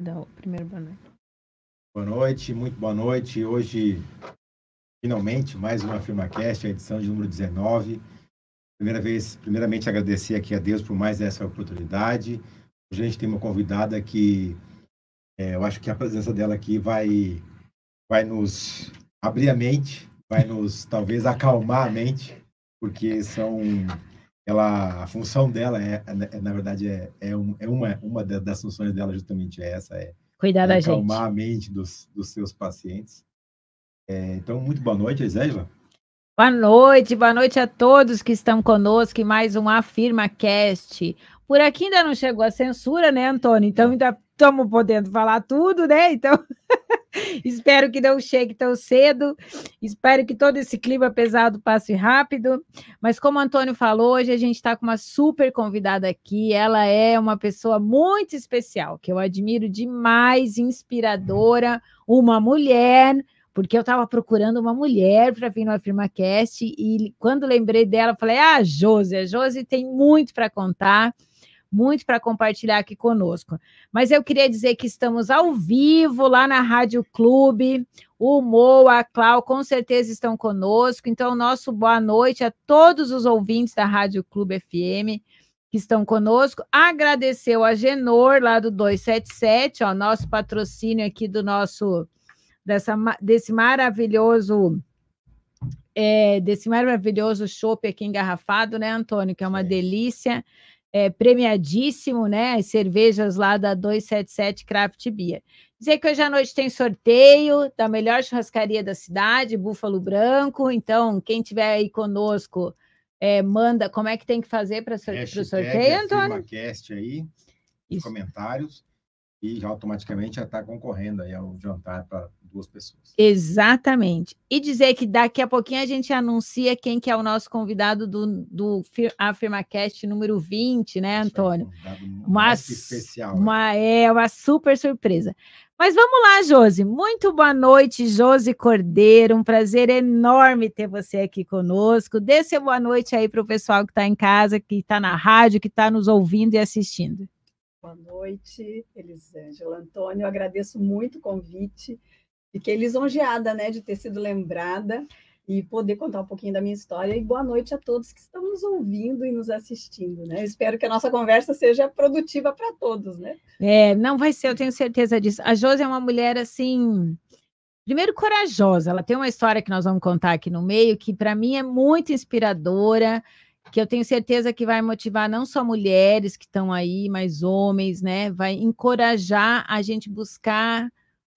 Dá primeiro boa noite. Boa noite, muito boa noite. Hoje, finalmente, mais uma FirmaCast, a edição de número 19. Primeira vez, primeiramente, agradecer aqui a Deus por mais essa oportunidade. Hoje a gente tem uma convidada que é, eu acho que a presença dela aqui vai, vai nos abrir a mente, vai nos, talvez, acalmar a mente, porque são ela a função dela é, é na verdade é, é, um, é uma uma das funções dela justamente é essa é cuidar da é gente. acalmar a mente dos, dos seus pacientes. É, então muito boa noite Elisângela boa noite boa noite a todos que estão conosco em mais um afirma cast por aqui ainda não chegou a censura né Antônio então ainda estamos podendo falar tudo né então Espero que não chegue tão cedo. Espero que todo esse clima pesado passe rápido. Mas como o Antônio falou, hoje a gente está com uma super convidada aqui. Ela é uma pessoa muito especial, que eu admiro demais, inspiradora, uma mulher porque eu estava procurando uma mulher para vir no AfirmaCast e quando lembrei dela, falei: Ah, Josi, a Josi tem muito para contar muito para compartilhar aqui conosco. Mas eu queria dizer que estamos ao vivo lá na Rádio Clube. O Mo, a Clau, com certeza estão conosco. Então, nosso boa noite a todos os ouvintes da Rádio Clube FM que estão conosco. Agradeceu a Genor, lá do 277, ó, nosso patrocínio aqui do nosso, dessa, desse maravilhoso é, desse maravilhoso chopp aqui engarrafado, né, Antônio? Que é uma delícia é, premiadíssimo, né? As cervejas lá da 277 Craft Beer. Dizer que hoje à noite tem sorteio da melhor churrascaria da cidade, Búfalo Branco. Então, quem tiver aí conosco, é, manda como é que tem que fazer para o sorteio, Antônio? Cast aí, Isso. comentários, e já automaticamente já está concorrendo aí ao jantar para duas pessoas. Exatamente. E dizer que daqui a pouquinho a gente anuncia quem que é o nosso convidado do, do AfirmaCast número 20, né, Antônio? uma especial. Uma, é uma super surpresa. Mas vamos lá, Josi. Muito boa noite, Josi Cordeiro. Um prazer enorme ter você aqui conosco. Dê seu boa noite aí para o pessoal que está em casa, que está na rádio, que está nos ouvindo e assistindo. Boa noite, Elisângela. Antônio, agradeço muito o convite. Fiquei lisonjeada, né, de ter sido lembrada e poder contar um pouquinho da minha história. E boa noite a todos que estão nos ouvindo e nos assistindo, né? Espero que a nossa conversa seja produtiva para todos, né? É, não vai ser, eu tenho certeza disso. A Josi é uma mulher assim, primeiro corajosa. Ela tem uma história que nós vamos contar aqui no meio que para mim é muito inspiradora que eu tenho certeza que vai motivar não só mulheres que estão aí, mas homens, né? Vai encorajar a gente buscar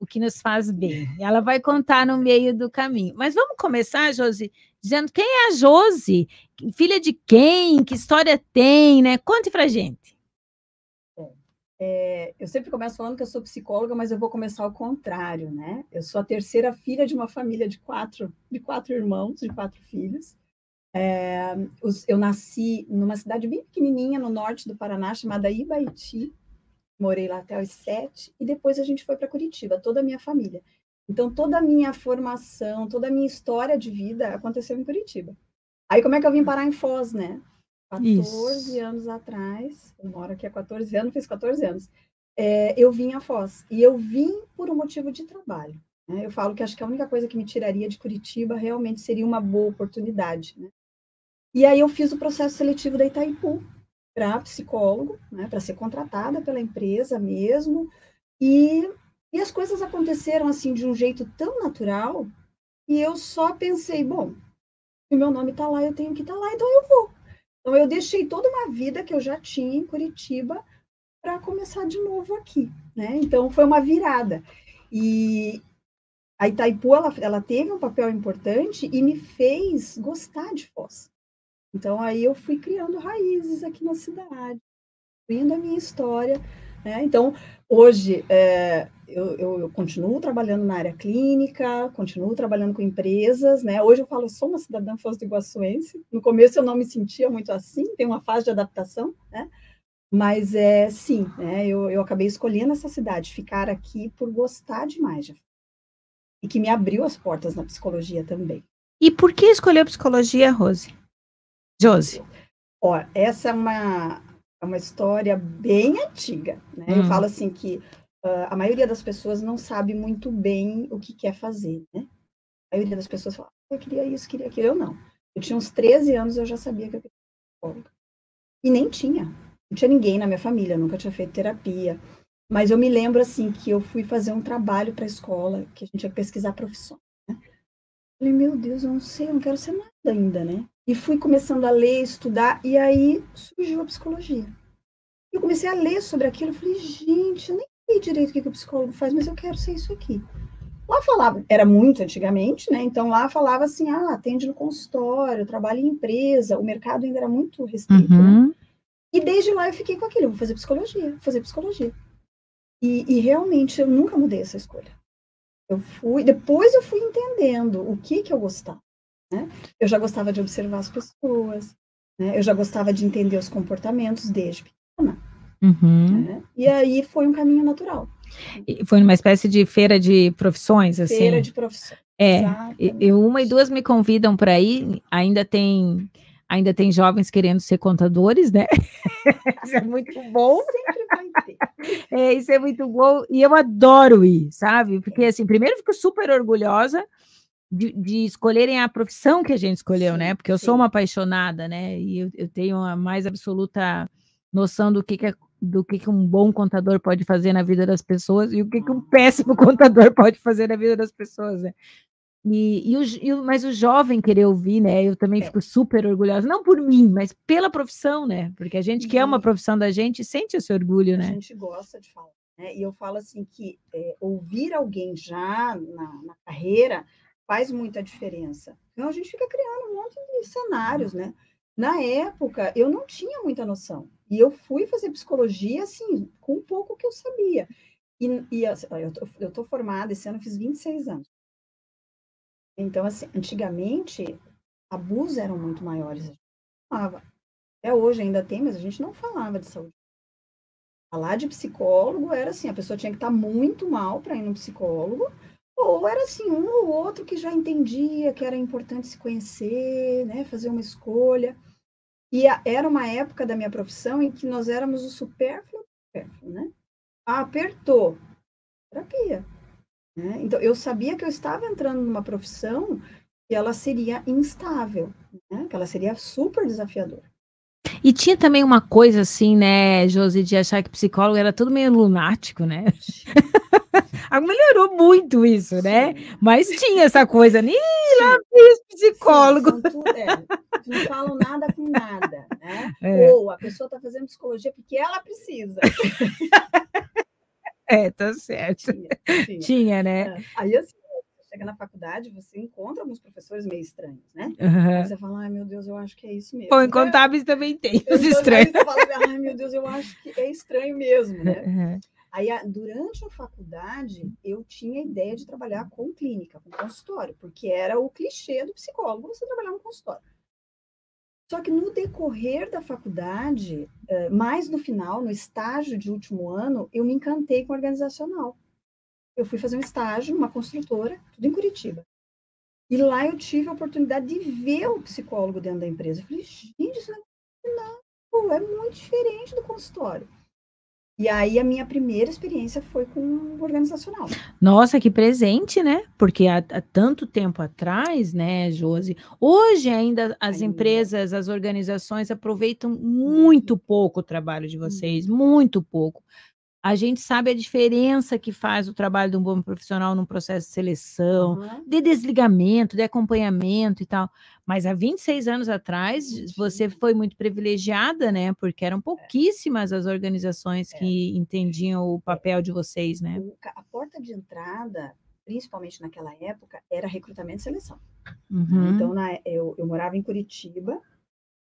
o que nos faz bem. Ela vai contar no meio do caminho. Mas vamos começar, Josi, dizendo quem é a Josi? Filha de quem? Que história tem, né? Conte pra gente. É, eu sempre começo falando que eu sou psicóloga, mas eu vou começar ao contrário, né? Eu sou a terceira filha de uma família de quatro, de quatro irmãos, de quatro filhos. É, eu nasci numa cidade bem pequenininha no norte do Paraná, chamada Ibaiti, morei lá até os sete, e depois a gente foi para Curitiba, toda a minha família. Então, toda a minha formação, toda a minha história de vida aconteceu em Curitiba. Aí, como é que eu vim parar em Foz, né? 14 Isso. anos atrás, eu moro aqui há 14 anos, fiz 14 anos, é, eu vim a Foz. E eu vim por um motivo de trabalho. Né? Eu falo que acho que a única coisa que me tiraria de Curitiba realmente seria uma boa oportunidade. Né? E aí eu fiz o processo seletivo da Itaipu, para psicólogo, né, para ser contratada pela empresa mesmo. E, e as coisas aconteceram assim de um jeito tão natural e eu só pensei, bom, o meu nome está lá, eu tenho que estar tá lá, então eu vou. Então eu deixei toda uma vida que eu já tinha em Curitiba para começar de novo aqui, né? Então foi uma virada. E a Itaipu ela, ela teve um papel importante e me fez gostar de Foz. Então, aí eu fui criando raízes aqui na cidade, vindo a minha história. Né? Então, hoje, é, eu, eu, eu, continuo trabalhando na área clínica, continuo trabalhando com empresas. Né? Hoje eu falo, eu sou uma cidadã foz do Iguaçuense. No começo eu não me sentia muito assim, tem uma fase de adaptação, né? Mas é sim, né? eu, eu acabei escolhendo essa cidade, ficar aqui por gostar demais. De... E que me abriu as portas na psicologia também. E por que escolheu psicologia, Rose? Josi. Ó, essa é uma, é uma história bem antiga. Né? Hum. Eu falo assim que uh, a maioria das pessoas não sabe muito bem o que quer fazer. Né? A maioria das pessoas fala, ah, eu queria isso, queria aquilo. Eu não. Eu tinha uns 13 anos, eu já sabia que eu queria ser psicóloga. E nem tinha. Não tinha ninguém na minha família, nunca tinha feito terapia. Mas eu me lembro, assim, que eu fui fazer um trabalho para a escola, que a gente ia pesquisar profissão. Falei, meu Deus, eu não sei, eu não quero ser nada ainda, né? E fui começando a ler, estudar, e aí surgiu a psicologia. Eu comecei a ler sobre aquilo, eu falei, gente, eu nem sei direito o que, que o psicólogo faz, mas eu quero ser isso aqui. Lá falava, era muito antigamente, né? Então lá falava assim: ah, atende no consultório, trabalha em empresa, o mercado ainda era muito restrito, né? uhum. né? E desde lá eu fiquei com aquilo, vou fazer psicologia, vou fazer psicologia. E, e, realmente eu nunca mudei essa escolha. Eu fui, depois eu fui entendendo o que que eu gostava. Né? Eu já gostava de observar as pessoas, né? eu já gostava de entender os comportamentos desde pequena. Uhum. Né? E aí foi um caminho natural. E foi uma espécie de feira de profissões, assim? Feira de profissões. É, eu, uma e duas me convidam para ir, ainda tem ainda tem jovens querendo ser contadores, né? isso é muito bom. Sempre vai ter. É, isso é muito bom e eu adoro ir, sabe? Porque assim, primeiro fico super orgulhosa de, de escolherem a profissão que a gente escolheu, sim, né? Porque eu sim. sou uma apaixonada, né? E eu, eu tenho a mais absoluta noção do que, que é do que, que um bom contador pode fazer na vida das pessoas e o que, que um péssimo contador pode fazer na vida das pessoas, né? E, e, o, e mas o jovem querer ouvir, né? Eu também é. fico super orgulhosa, não por mim, mas pela profissão, né? Porque a gente que ama a profissão da gente sente esse orgulho, né? A gente gosta de falar, né? E eu falo assim que é, ouvir alguém já na, na, carreira faz muita diferença. Então a gente fica criando um monte de cenários, né? Na época eu não tinha muita noção. E eu fui fazer psicologia, assim, com um pouco que eu sabia. E, e assim, eu, tô, eu tô formada, esse ano eu fiz 26 anos. Então, assim, antigamente, abusos eram muito maiores. A gente falava. Até hoje ainda tem, mas a gente não falava de saúde. Falar de psicólogo era assim, a pessoa tinha que estar muito mal para ir no psicólogo, ou era assim, um ou outro que já entendia que era importante se conhecer, né, fazer uma escolha. E a, era uma época da minha profissão em que nós éramos o supérfluo, supérfluo né? Ah, apertou, terapia. Né? Então, eu sabia que eu estava entrando numa profissão que ela seria instável, né? que ela seria super desafiadora. E tinha também uma coisa assim, né, Josi, de achar que psicólogo era tudo meio lunático, né? Melhorou muito isso, né? Mas tinha essa coisa, nem lá fiz psicólogo. Sim, tudo, é, não falam nada com nada, né? É. Ou a pessoa está fazendo psicologia porque ela precisa. É, tá certo. Tinha, tinha. tinha né? É. Aí assim, chega na faculdade, você encontra alguns professores meio estranhos, né? Uhum. Você fala, ai meu Deus, eu acho que é isso mesmo. Bom, em contábeis também tem os estranhos. Você fala, ai meu Deus, eu acho que é estranho mesmo, né? Uhum. Aí, durante a faculdade, eu tinha a ideia de trabalhar com clínica, com consultório, porque era o clichê do psicólogo você trabalhar no consultório. Só que no decorrer da faculdade, eh, mais no final, no estágio de último ano, eu me encantei com organizacional. Eu fui fazer um estágio numa construtora, tudo em Curitiba. E lá eu tive a oportunidade de ver o psicólogo dentro da empresa. Eu falei, gente, isso não é muito diferente do consultório. E aí a minha primeira experiência foi com o organizacional. Nossa, que presente, né? Porque há, há tanto tempo atrás, né, Josi? Hoje ainda as ainda. empresas, as organizações aproveitam muito pouco o trabalho de vocês, muito pouco. A gente sabe a diferença que faz o trabalho de um bom profissional num processo de seleção, uhum. de desligamento, de acompanhamento e tal. Mas há 26 anos atrás, você foi muito privilegiada, né? Porque eram é. pouquíssimas as organizações é. que entendiam o papel de vocês, né? A porta de entrada, principalmente naquela época, era recrutamento e seleção. Uhum. Então, na, eu, eu morava em Curitiba,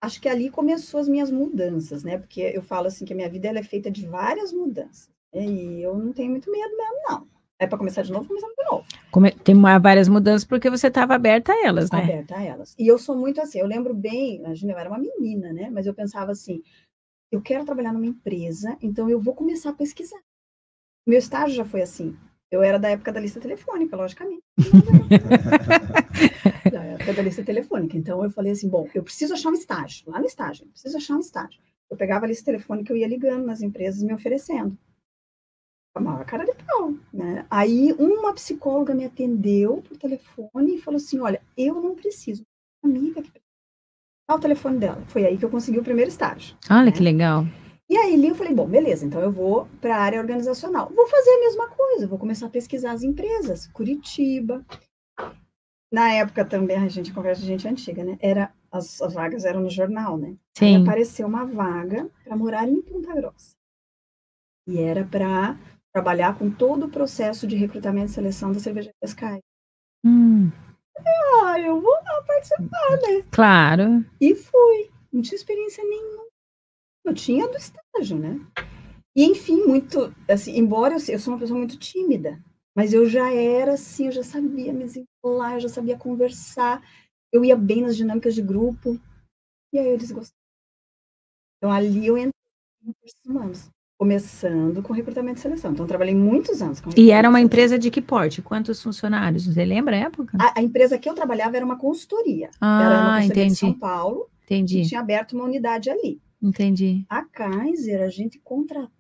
acho que ali começou as minhas mudanças, né? Porque eu falo assim que a minha vida ela é feita de várias mudanças. Né? E eu não tenho muito medo mesmo, não. É para começar de novo, começando de novo. Come... Tem várias mudanças porque você estava aberta a elas, né? Aberta a elas. E eu sou muito assim, eu lembro bem, imagina, eu era uma menina, né? Mas eu pensava assim, eu quero trabalhar numa empresa, então eu vou começar a pesquisar. Meu estágio já foi assim. Eu era da época da lista telefônica, logicamente. lista telefônica. Então eu falei assim: bom, eu preciso achar um estágio, lá no estágio, preciso achar um estágio. Eu pegava esse telefone que eu ia ligando nas empresas me oferecendo. A maior cara de pau, né? Aí uma psicóloga me atendeu por telefone e falou assim: olha, eu não preciso. Amiga que o telefone dela. Foi aí que eu consegui o primeiro estágio. Olha né? que legal. E aí eu falei, bom, beleza, então eu vou para a área organizacional. Vou fazer a mesma coisa, vou começar a pesquisar as empresas. Curitiba. Na época também, a gente conversa de gente antiga, né? Era, as, as vagas eram no jornal, né? Aí Sim. apareceu uma vaga para morar em Ponta Grossa. E era para trabalhar com todo o processo de recrutamento e seleção da cervejaria Sky. Hum, Ah, eu vou lá participar, né? claro. E fui. Não tinha experiência nenhuma. Eu tinha do estágio, né? E, enfim, muito, assim, embora eu, eu sou uma pessoa muito tímida, mas eu já era assim, eu já sabia me desenrolar, eu já sabia conversar, eu ia bem nas dinâmicas de grupo, e aí eu desgostei. Então, ali eu entrei em recursos humanos, começando com recrutamento e seleção. Então, eu trabalhei muitos anos com E era uma e empresa de que porte? Quantos funcionários? Você lembra a época? A, a empresa que eu trabalhava era uma consultoria. era Ah, uma consultoria de São entendi. Paulo, e Entendi. tinha aberto uma unidade ali. Entendi. A Kaiser, a gente contratou,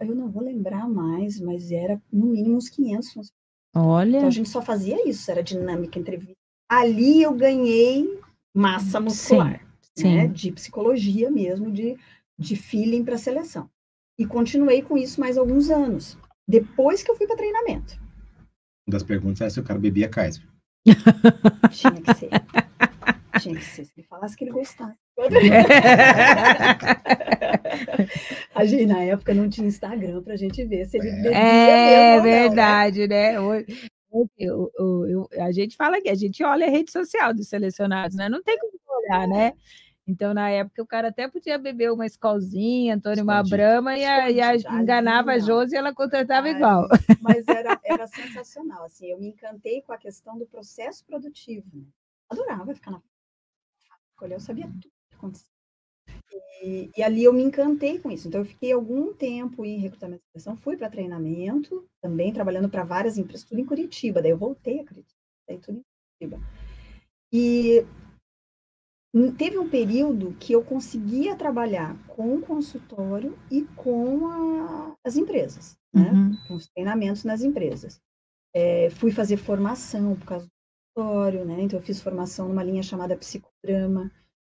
eu não vou lembrar mais, mas era no mínimo uns 500 funcionários. Olha. Então a gente só fazia isso, era dinâmica, entrevista. Ali eu ganhei massa muscular, Sim. né? De psicologia mesmo, de, de feeling para seleção. E continuei com isso mais alguns anos. Depois que eu fui para treinamento. Uma das perguntas é se o cara bebia Kaiser. Tinha que ser. Tinha que ser. Se ele falasse que ele gostasse. A gente, na época, não tinha Instagram pra gente ver se ele bebia É mesmo ou não, né? verdade, né? Hoje- eu- eu- eu- a gente fala que a gente olha a rede social dos selecionados, né? Não tem como olhar, né? Então, na época, o cara até podia beber uma escolzinha, Antônio, uma brama, e, a, e a- enganava a. Josi e ela contratava Ai, igual. Mas era, era sensacional, assim, eu me encantei com a questão do processo produtivo. né? Adorava ficar na eu sabia tudo que acontecia. E, e ali eu me encantei com isso. Então, eu fiquei algum tempo em recrutamento e seleção, fui para treinamento, também trabalhando para várias empresas, tudo em Curitiba. Daí eu voltei a Curitiba, daí tudo em Curitiba. E teve um período que eu conseguia trabalhar com o consultório e com a- as empresas, né? Uhum. com os treinamentos nas empresas. É, fui fazer formação por causa do consultório, né? Então, eu fiz formação numa linha chamada psicodrama,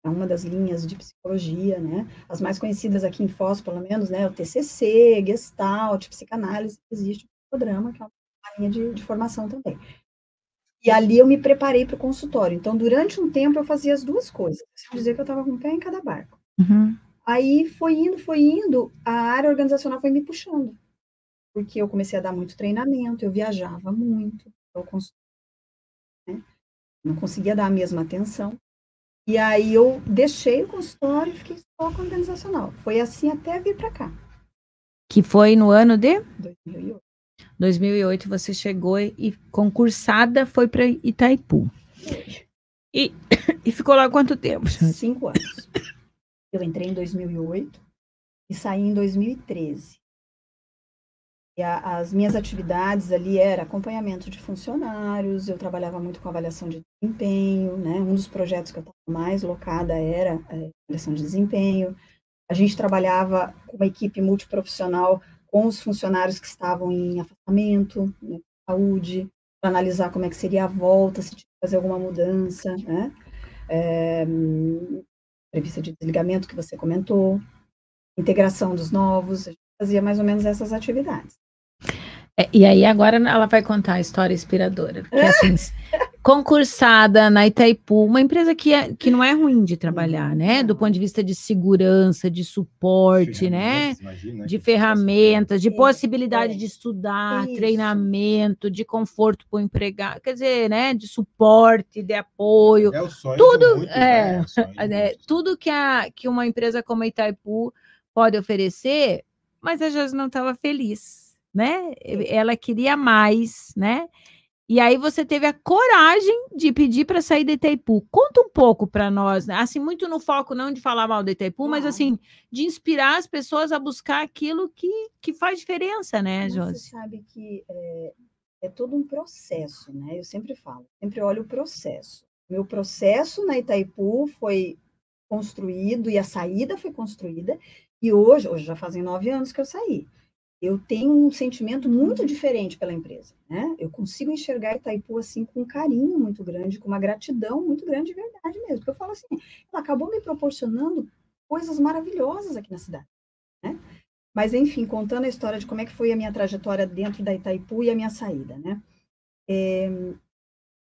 é uma das linhas de psicologia, né? As mais conhecidas aqui em Foz, pelo menos, né? O TCC, Gestalt, psicanálise, existe o psicodrama, que é uma linha de, de formação também. E ali eu me preparei para o consultório. Então, durante um tempo, eu fazia as duas coisas. Preciso dizer que eu estava com um pé em cada barco. Uhum. Aí foi indo, foi indo, a área organizacional foi me puxando. Porque eu comecei a dar muito treinamento, eu viajava muito, eu cons- né? não conseguia dar a mesma atenção. E aí eu deixei o consultório e fiquei só com organizacional. Foi assim até vir para cá, Que foi no ano de 2008. 2008, você chegou e concursada foi para Itaipu. E, e ficou lá quanto tempo? Cinco anos. Eu entrei em 2008 e saí em 2013. E a- as minhas atividades ali era acompanhamento de funcionários, eu trabalhava muito com avaliação de desempenho, né? Um dos projetos que eu estava mais locada era a avaliação de desempenho. A gente trabalhava com uma equipe multiprofissional com os funcionários que estavam em afastamento, né? saúde, para analisar como é que seria a volta, se tinha que fazer alguma mudança, né? É, de desligamento que você comentou, integração dos novos, a gente fazia mais ou menos essas atividades. É, e aí agora ela vai contar a história inspiradora. Porque, assim, concursada na Itaipu, uma empresa que, é, que não é ruim de trabalhar, né? Do Não. ponto de vista de segurança, de suporte, né? Ferramentas, imagina, De ferramentas, de É, possibilidade é. de estudar, Isso. treinamento, de conforto para o empregado, quer dizer, né? De suporte, de apoio. É o sonho Tudo, de muitos, é, né? de É, muitos. tudo que, a, que uma empresa como a Itaipu pode oferecer, mas a Josi não estava feliz, né? Ela queria mais, né? E aí você teve a coragem de pedir para sair da Itaipu. Conta um pouco para nós, né? Assim, muito no foco não de falar mal da Itaipu, mas assim, de inspirar as pessoas a buscar aquilo que, que faz diferença, né, Josi? Você sabe que é, é todo um processo, né? Eu sempre falo, sempre olho o processo. Meu processo na Itaipu foi construído e a saída foi construída. E hoje, hoje já fazem nove anos que eu saí. Eu tenho um sentimento muito diferente pela empresa, né? Eu consigo enxergar Itaipu assim com um carinho muito grande, com uma gratidão muito grande de verdade mesmo. Porque eu falo assim, ela acabou me proporcionando coisas maravilhosas aqui na cidade, né? Mas enfim, contando a história de como é que foi a minha trajetória dentro da Itaipu e a minha saída, né? É,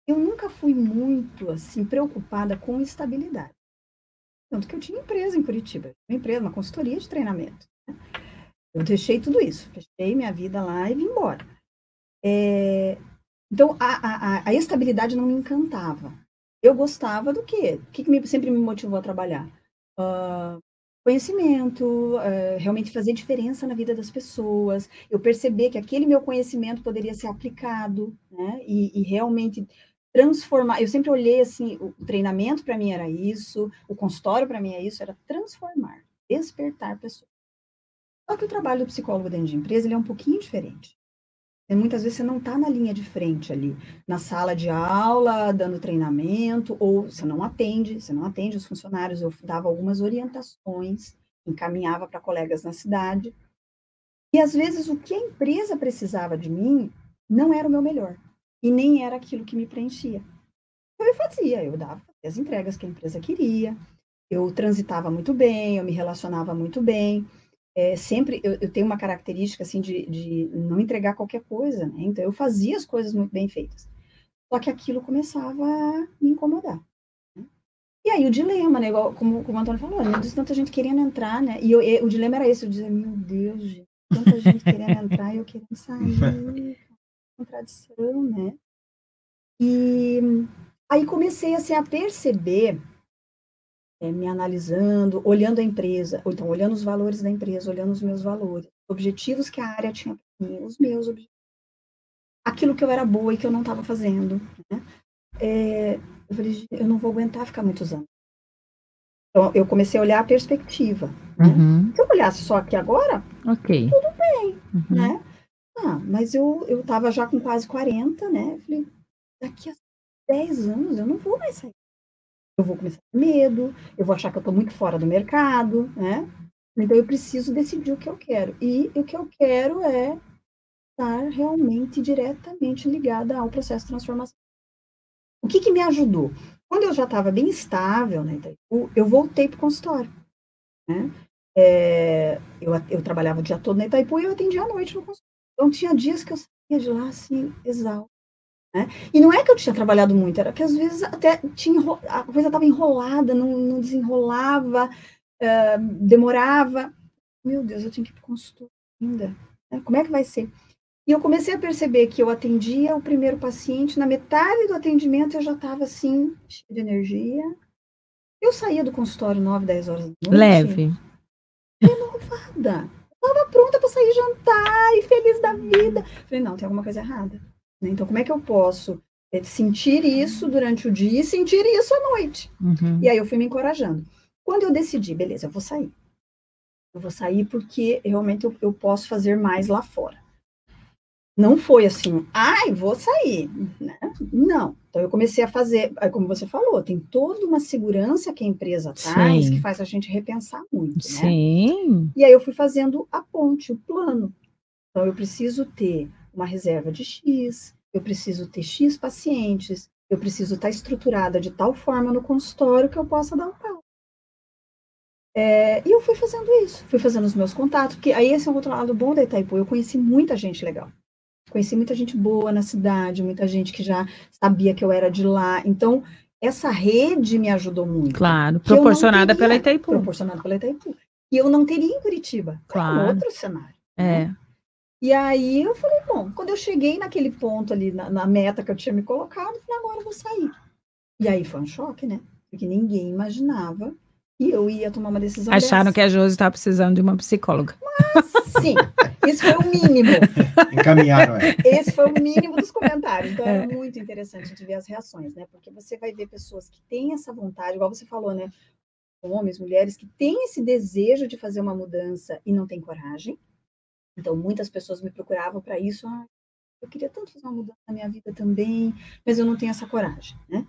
eu nunca fui muito assim preocupada com estabilidade. Tanto que eu tinha empresa em Curitiba, uma empresa, uma consultoria de treinamento. Né? Eu deixei tudo isso, fechei minha vida lá e vim embora. É, então, a, a, a, estabilidade não me encantava. Eu gostava do quê? O que, que me, sempre me motivou a trabalhar? Uh, conhecimento, uh, realmente fazer diferença na vida das pessoas, eu perceber que aquele meu conhecimento poderia ser aplicado, né? E, e realmente transformar. Eu sempre olhei assim, o treinamento para mim era isso, o consultório para mim é isso, era transformar, despertar pessoas. Só que o trabalho do psicólogo dentro de empresa ele é um pouquinho diferente. E muitas vezes você não está na linha de frente ali, na sala de aula, dando treinamento, ou você não atende, você não atende os funcionários. Eu dava algumas orientações, encaminhava para colegas na cidade. E às vezes o que a empresa precisava de mim não era o meu melhor e nem era aquilo que me preenchia. Eu fazia, eu dava as entregas que a empresa queria, eu transitava muito bem, eu me relacionava muito bem. É, sempre eu, eu, tenho uma característica assim de, de não entregar qualquer coisa, né? Então eu fazia as coisas muito bem feitas. Só que aquilo começava a me incomodar. Né? E aí o dilema, né? Igual, como, como o Antônio falou, disse tanta gente querendo entrar, né? E eu, o dilema era esse, eu dizia, meu Deus, gente, tanta gente querendo entrar e eu querendo sair contradição, né? E aí comecei assim, a perceber, é, me analisando, olhando a empresa, ou então olhando os valores da empresa, olhando os meus valores, objetivos que a área tinha para mim, os meus objetivos, aquilo que eu era boa e que eu não estava fazendo. Né? É, eu falei, eu não vou aguentar ficar muitos anos. Então, eu comecei a olhar a perspectiva. Né? Uhum. Se eu olhasse só aqui agora, okay. tudo bem, uhum. né? Ah, mas eu, eu tava já com quase 40, né? Eu falei, daqui a 10 anos eu não vou mais sair. Eu vou começar com medo, eu vou achar que eu tô muito fora do mercado, né? Então eu preciso decidir o que eu quero. E o que eu quero é estar realmente diretamente ligada ao processo de transformação. O que, que me ajudou? Quando eu já estava bem estável né, eu voltei para o consultório. Né? É, eu, eu trabalhava o dia todo na Itaipu e eu atendia à noite no consultório. Então, tinha dias que eu saía de lá, assim, exausto. Né? E não é que eu tinha trabalhado muito, era que às vezes até tinha, a coisa estava enrolada, não, não desenrolava, uh, demorava. Meu Deus, eu tinha que ir para o consultório ainda. Né? Como é que vai ser? E eu comecei a perceber que eu atendia o primeiro paciente, na metade do atendimento eu já estava assim, cheia de energia. Eu saía do consultório 9, 10 horas da noite. Leve. Renovada estava pronta para sair jantar e feliz da vida. Falei, não, tem alguma coisa errada. Né? Então, como é que eu posso é, sentir isso durante o dia e sentir isso à noite? Uhum. E aí eu fui me encorajando. Quando eu decidi, beleza, eu vou sair. Eu vou sair porque realmente eu, eu posso fazer mais lá fora não foi assim, ai, vou sair, né? Não. Então eu comecei a fazer, como você falou, tem toda uma segurança que a empresa traz Sim. que faz a gente repensar muito, né? Sim. E aí eu fui fazendo a ponte, o plano. Então eu preciso ter uma reserva de X, eu preciso ter X pacientes, eu preciso estar estruturada de tal forma no consultório que eu possa dar um pau. É, e eu fui fazendo isso, fui fazendo os meus contatos, porque aí esse é um outro lado bom da Itaipu, eu conheci muita gente legal. Conheci muita gente boa na cidade, muita gente que já sabia que eu era de lá. Então, essa rede me ajudou muito. Claro, proporcionada teria, pela Itaipu. Proporcionada pela Itaipu. E eu não teria em Curitiba. Claro. É outro cenário. É. Né? E aí eu falei, bom, quando eu cheguei naquele ponto ali, na, na meta que eu tinha me colocado, eu falei, agora eu vou sair. E aí foi um choque, né? Porque ninguém imaginava que eu ia tomar uma decisão Acharam dessa. que a Josi estava precisando de uma psicóloga. Mas, sim, isso foi o mínimo. Encaminharam, é. Esse foi o mínimo dos comentários. Então, é, é muito interessante de ver as reações, né? Porque você vai ver pessoas que têm essa vontade, igual você falou, né? Homens, mulheres que têm esse desejo de fazer uma mudança e não têm coragem. Então, muitas pessoas me procuravam para isso. Ah, eu queria tanto fazer uma mudança na minha vida também, mas eu não tenho essa coragem, né?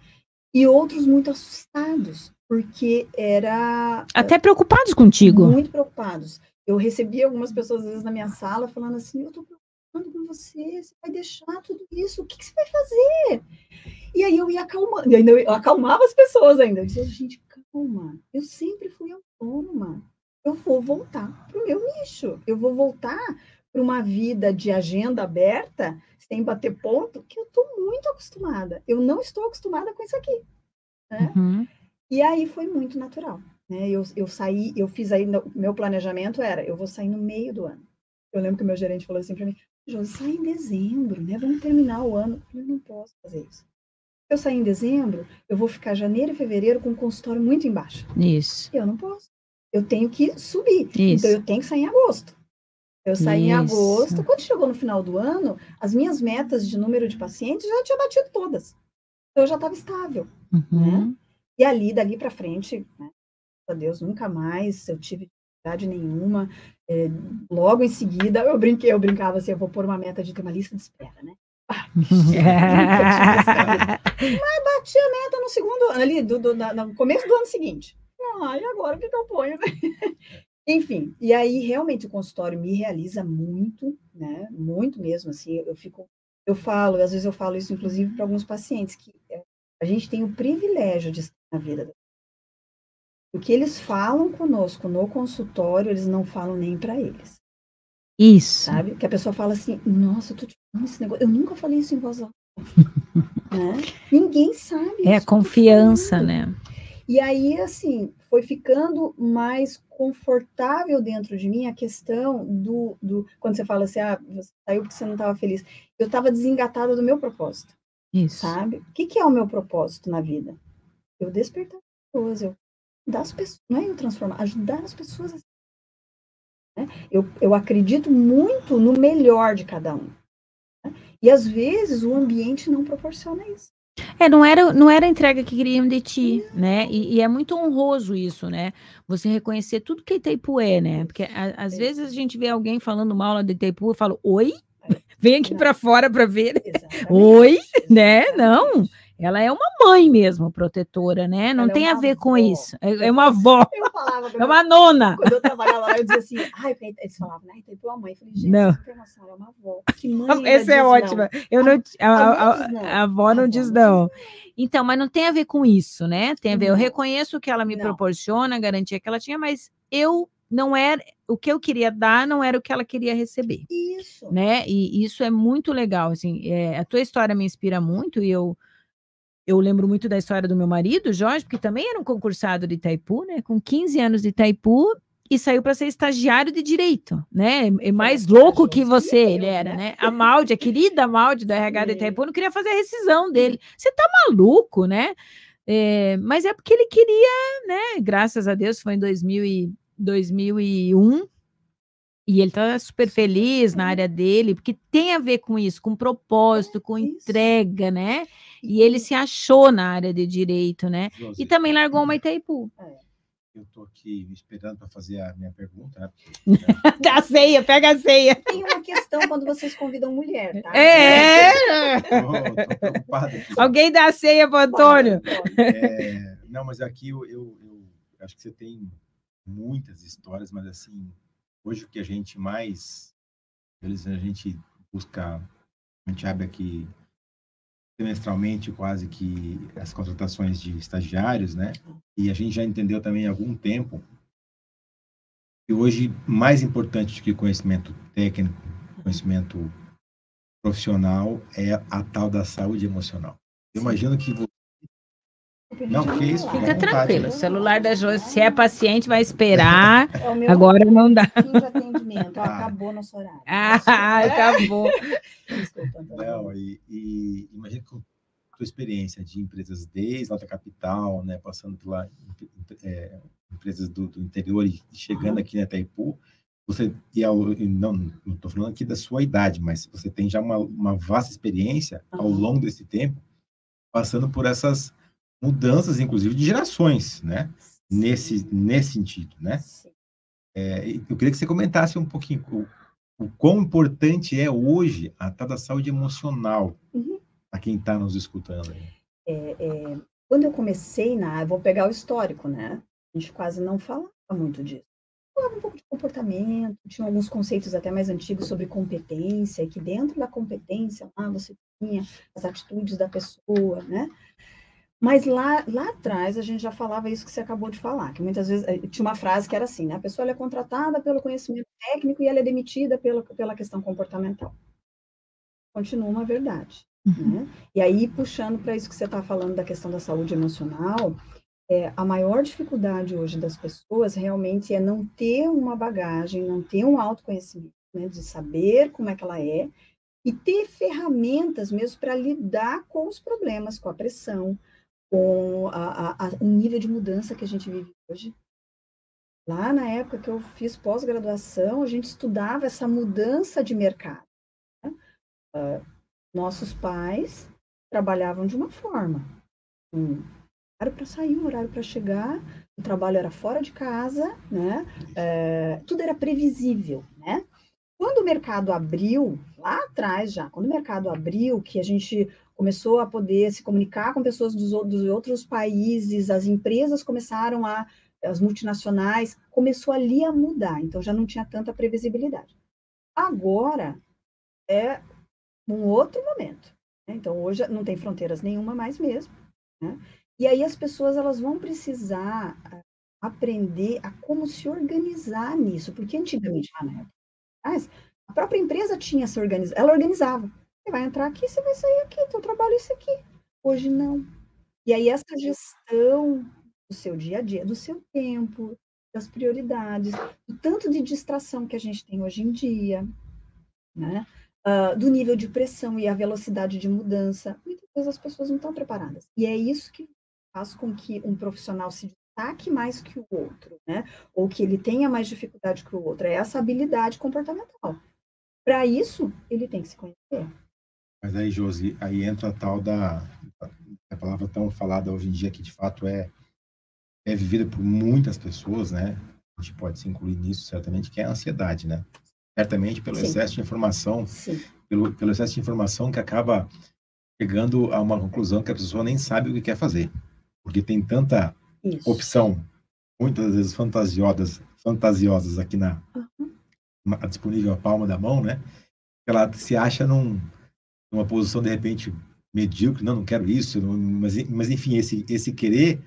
E outros muito assustados, porque era. Até preocupados contigo. Muito preocupados. Eu recebi algumas pessoas, às vezes, na minha sala, falando assim: eu estou preocupado com você, você vai deixar tudo isso, o que, que, você vai fazer? E aí eu ia acalmando, eu acalmava as pessoas ainda. Eu dizia, gente, calma, eu sempre fui autônoma. Eu vou voltar para o meu nicho, eu vou voltar para uma vida de agenda aberta, sem bater ponto, que eu estou muito acostumada. Eu não estou acostumada com isso aqui. Né? Uhum. E aí foi muito natural. Né? Eu, eu saí, eu fiz aí, meu planejamento era, eu vou sair no meio do ano. Eu lembro que o meu gerente falou assim para mim, Josi, sai em dezembro, né? Vamos terminar o ano. Eu não posso fazer isso. Eu sair em dezembro, eu vou ficar janeiro e fevereiro com o consultório muito embaixo. Isso. Eu não posso. Eu tenho que subir. Isso. Então eu tenho que sair em agosto. Eu saí Isso. em agosto. Quando chegou no final do ano, as minhas metas de número de pacientes já tinha batido todas. Então eu já estava estável. Uhum. Né? E ali, dali para frente, né, a Deus, nunca mais eu tive dificuldade nenhuma. É, logo em seguida, eu brinquei, eu brincava assim, eu vou pôr uma meta de ter uma lista de espera, né? Ah, Mas bati a meta no segundo ano, ali, do, do, no começo do ano seguinte. Ah, e agora o que, que eu ponho? Enfim, e aí realmente o consultório me realiza muito, né? Muito mesmo, assim, eu fico, eu falo, às vezes eu falo isso inclusive para alguns pacientes, que é, a gente tem o privilégio de estar na vida o que eles falam conosco no consultório, eles não falam nem para eles. Isso. Sabe? Que a pessoa fala assim, nossa, eu tô te falando esse negócio. Eu nunca falei isso em voz alta. né? Ninguém sabe. É a confiança, né? E aí, assim, foi ficando mais confortável dentro de mim a questão do, do quando você fala assim, ah, você saiu porque você não estava feliz. Eu estava desengatada do meu propósito. Isso. Sabe? O que, que é o meu propósito na vida? Eu despertar pessoas, eu das pessoas, não é eu transformar, ajudar as pessoas. Né? Eu, eu acredito muito no melhor de cada um. Né? E às vezes o ambiente não proporciona isso. É, não era, não era a entrega que queriam de ti, né? E, e, é muito honroso isso, né? Você reconhecer tudo que Itaipu é, né? Porque a, às vezes a gente vê alguém falando mal de Itaipu e fala, oi? É. Vem aqui para fora para ver. Exatamente. Oi? Né? Não. Ela é uma mãe mesmo, protetora, né? Não ela é tem é a ver avó. com isso. É, é uma avó. Eu falava, é uma nona. Quando eu trabalhava lá, eu dizia assim, ai, eles falavam, né? Tem tua mãe. Eu falei, gente, não. tem é uma avó. Que mãe Essa é ótima. Não. Eu não, a, a, a, a avó não diz não. Então, mas não tem a ver com isso, né? Tem a ver, eu reconheço o que ela me não. proporciona, a garantia que ela tinha, mas eu não era o que eu queria dar não era o que ela queria receber. Isso. Né? E isso é muito legal, assim, é, a tua história me inspira muito e eu eu lembro muito da história do meu marido, Jorge, porque também era um concursado de Itaipu, né? Com 15 anos de Itaipu e saiu para ser estagiário de direito, né? É mais louco que você, ele era, né? né? A Maldi, a querida Maldi da RH de Itaipu, não queria fazer a rescisão dele. Você tá maluco, né? É, mas é porque ele queria, né? Graças a Deus, foi em 2000 e, 2001, e ele tá super feliz na área dele, porque tem a ver com isso, com propósito, com entrega, né? E ele se achou na área de direito, né? E também largou uma Itaipu. É. Eu estou aqui esperando para fazer a minha pergunta. Né? a ceia, pega a ceia. Tem uma questão quando vocês convidam mulher, tá? É! Alguém dá a ceia para Antônio. É, não, mas aqui eu, eu, eu acho que você tem muitas histórias, mas assim, hoje o que a gente mais, a gente busca, a gente abre aqui semestralmente quase que as contratações de estagiários, né? E a gente já entendeu também há algum tempo que hoje mais importante do que conhecimento técnico, conhecimento profissional é a tal da saúde emocional. Eu imagino que não, que isso. Fica tranquilo. O celular da Josi, se é paciente, vai esperar. É Agora não dá. atendimento. Ah. Acabou nosso horário. Ah, acabou. Não, e, e imagina que tua experiência de empresas desde alta capital, né, passando pela é, empresas do, do, interior e chegando aqui na Itaipu, você e ao, não estou falando aqui da sua idade, mas você tem já uma, uma vasta experiência ao longo desse tempo, passando por essas mudanças, inclusive, de gerações, né? Nesse, nesse sentido, né? É, eu queria que você comentasse um pouquinho o, o quão importante é hoje a tal da saúde emocional uhum. a quem está nos escutando. É, é, quando eu comecei na, vou pegar o histórico, né? A gente quase não falava muito disso. Falava um pouco de comportamento, tinha alguns conceitos até mais antigos sobre competência, que dentro da competência lá você tinha as atitudes da pessoa, né? Mas lá, lá atrás a gente já falava isso que você acabou de falar, que muitas vezes eh, tinha uma frase que era assim, né? A pessoa é contratada pelo conhecimento técnico e ela é demitida pela, pela questão comportamental. Continua uma verdade. Uhum. Né? E aí, puxando para isso que você está falando da questão da saúde emocional, é, a maior dificuldade hoje das pessoas realmente é não ter uma bagagem, não ter um autoconhecimento, né, de saber como é que ela é, e ter ferramentas mesmo para lidar com os problemas, com a pressão, com a, a, o nível de mudança que a gente vive hoje. Lá na época que eu fiz pós-graduação, a gente estudava essa mudança de mercado. Né? Uh, nossos pais trabalhavam de uma forma. Um horário para sair, um horário para chegar, o trabalho era fora de casa, né? É, tudo era previsível, né? Quando o mercado abriu, lá atrás já, quando o mercado abriu, que a gente começou a poder se comunicar com pessoas dos, dos outros países, as empresas começaram a, as multinacionais, começou ali a mudar, então já não tinha tanta previsibilidade. Agora é um outro momento. Né? Então hoje não tem fronteiras nenhuma mais mesmo. Né? E aí as pessoas elas vão precisar ah, aprender a como se organizar nisso, porque antigamente, né, a própria empresa tinha se organizado, ela organizava. Você vai entrar aqui, você vai sair aqui, teu trabalho é isso aqui. Hoje não. E aí essa gestão do seu dia a dia, do seu tempo, das prioridades, do tanto de distração que a gente tem hoje em dia, né? Uh, do nível de pressão e a velocidade de mudança, muitas vezes as pessoas não estão preparadas. E é isso que faz com que um profissional se destaque mais que o outro, né? Ou que ele tenha mais dificuldade que o outro. É essa habilidade comportamental. Para isso, ele tem que se conhecer. Mas aí, Josi, aí entra a tal da a palavra tão falada hoje em dia que de fato é é vivida por muitas pessoas, né? A gente pode se incluir nisso certamente, que é a ansiedade, né? Certamente pelo Sim. excesso de informação, Sim. Pelo, pelo excesso de informação que acaba chegando a uma conclusão que a pessoa nem sabe o que quer fazer, porque tem tanta Isso. opção, muitas vezes fantasiosas, fantasiosas aqui na, uhum. na disponível à palma da mão, né? Ela se acha num numa posição de repente medíocre, não, não quero isso, não, mas, mas enfim, esse, esse querer,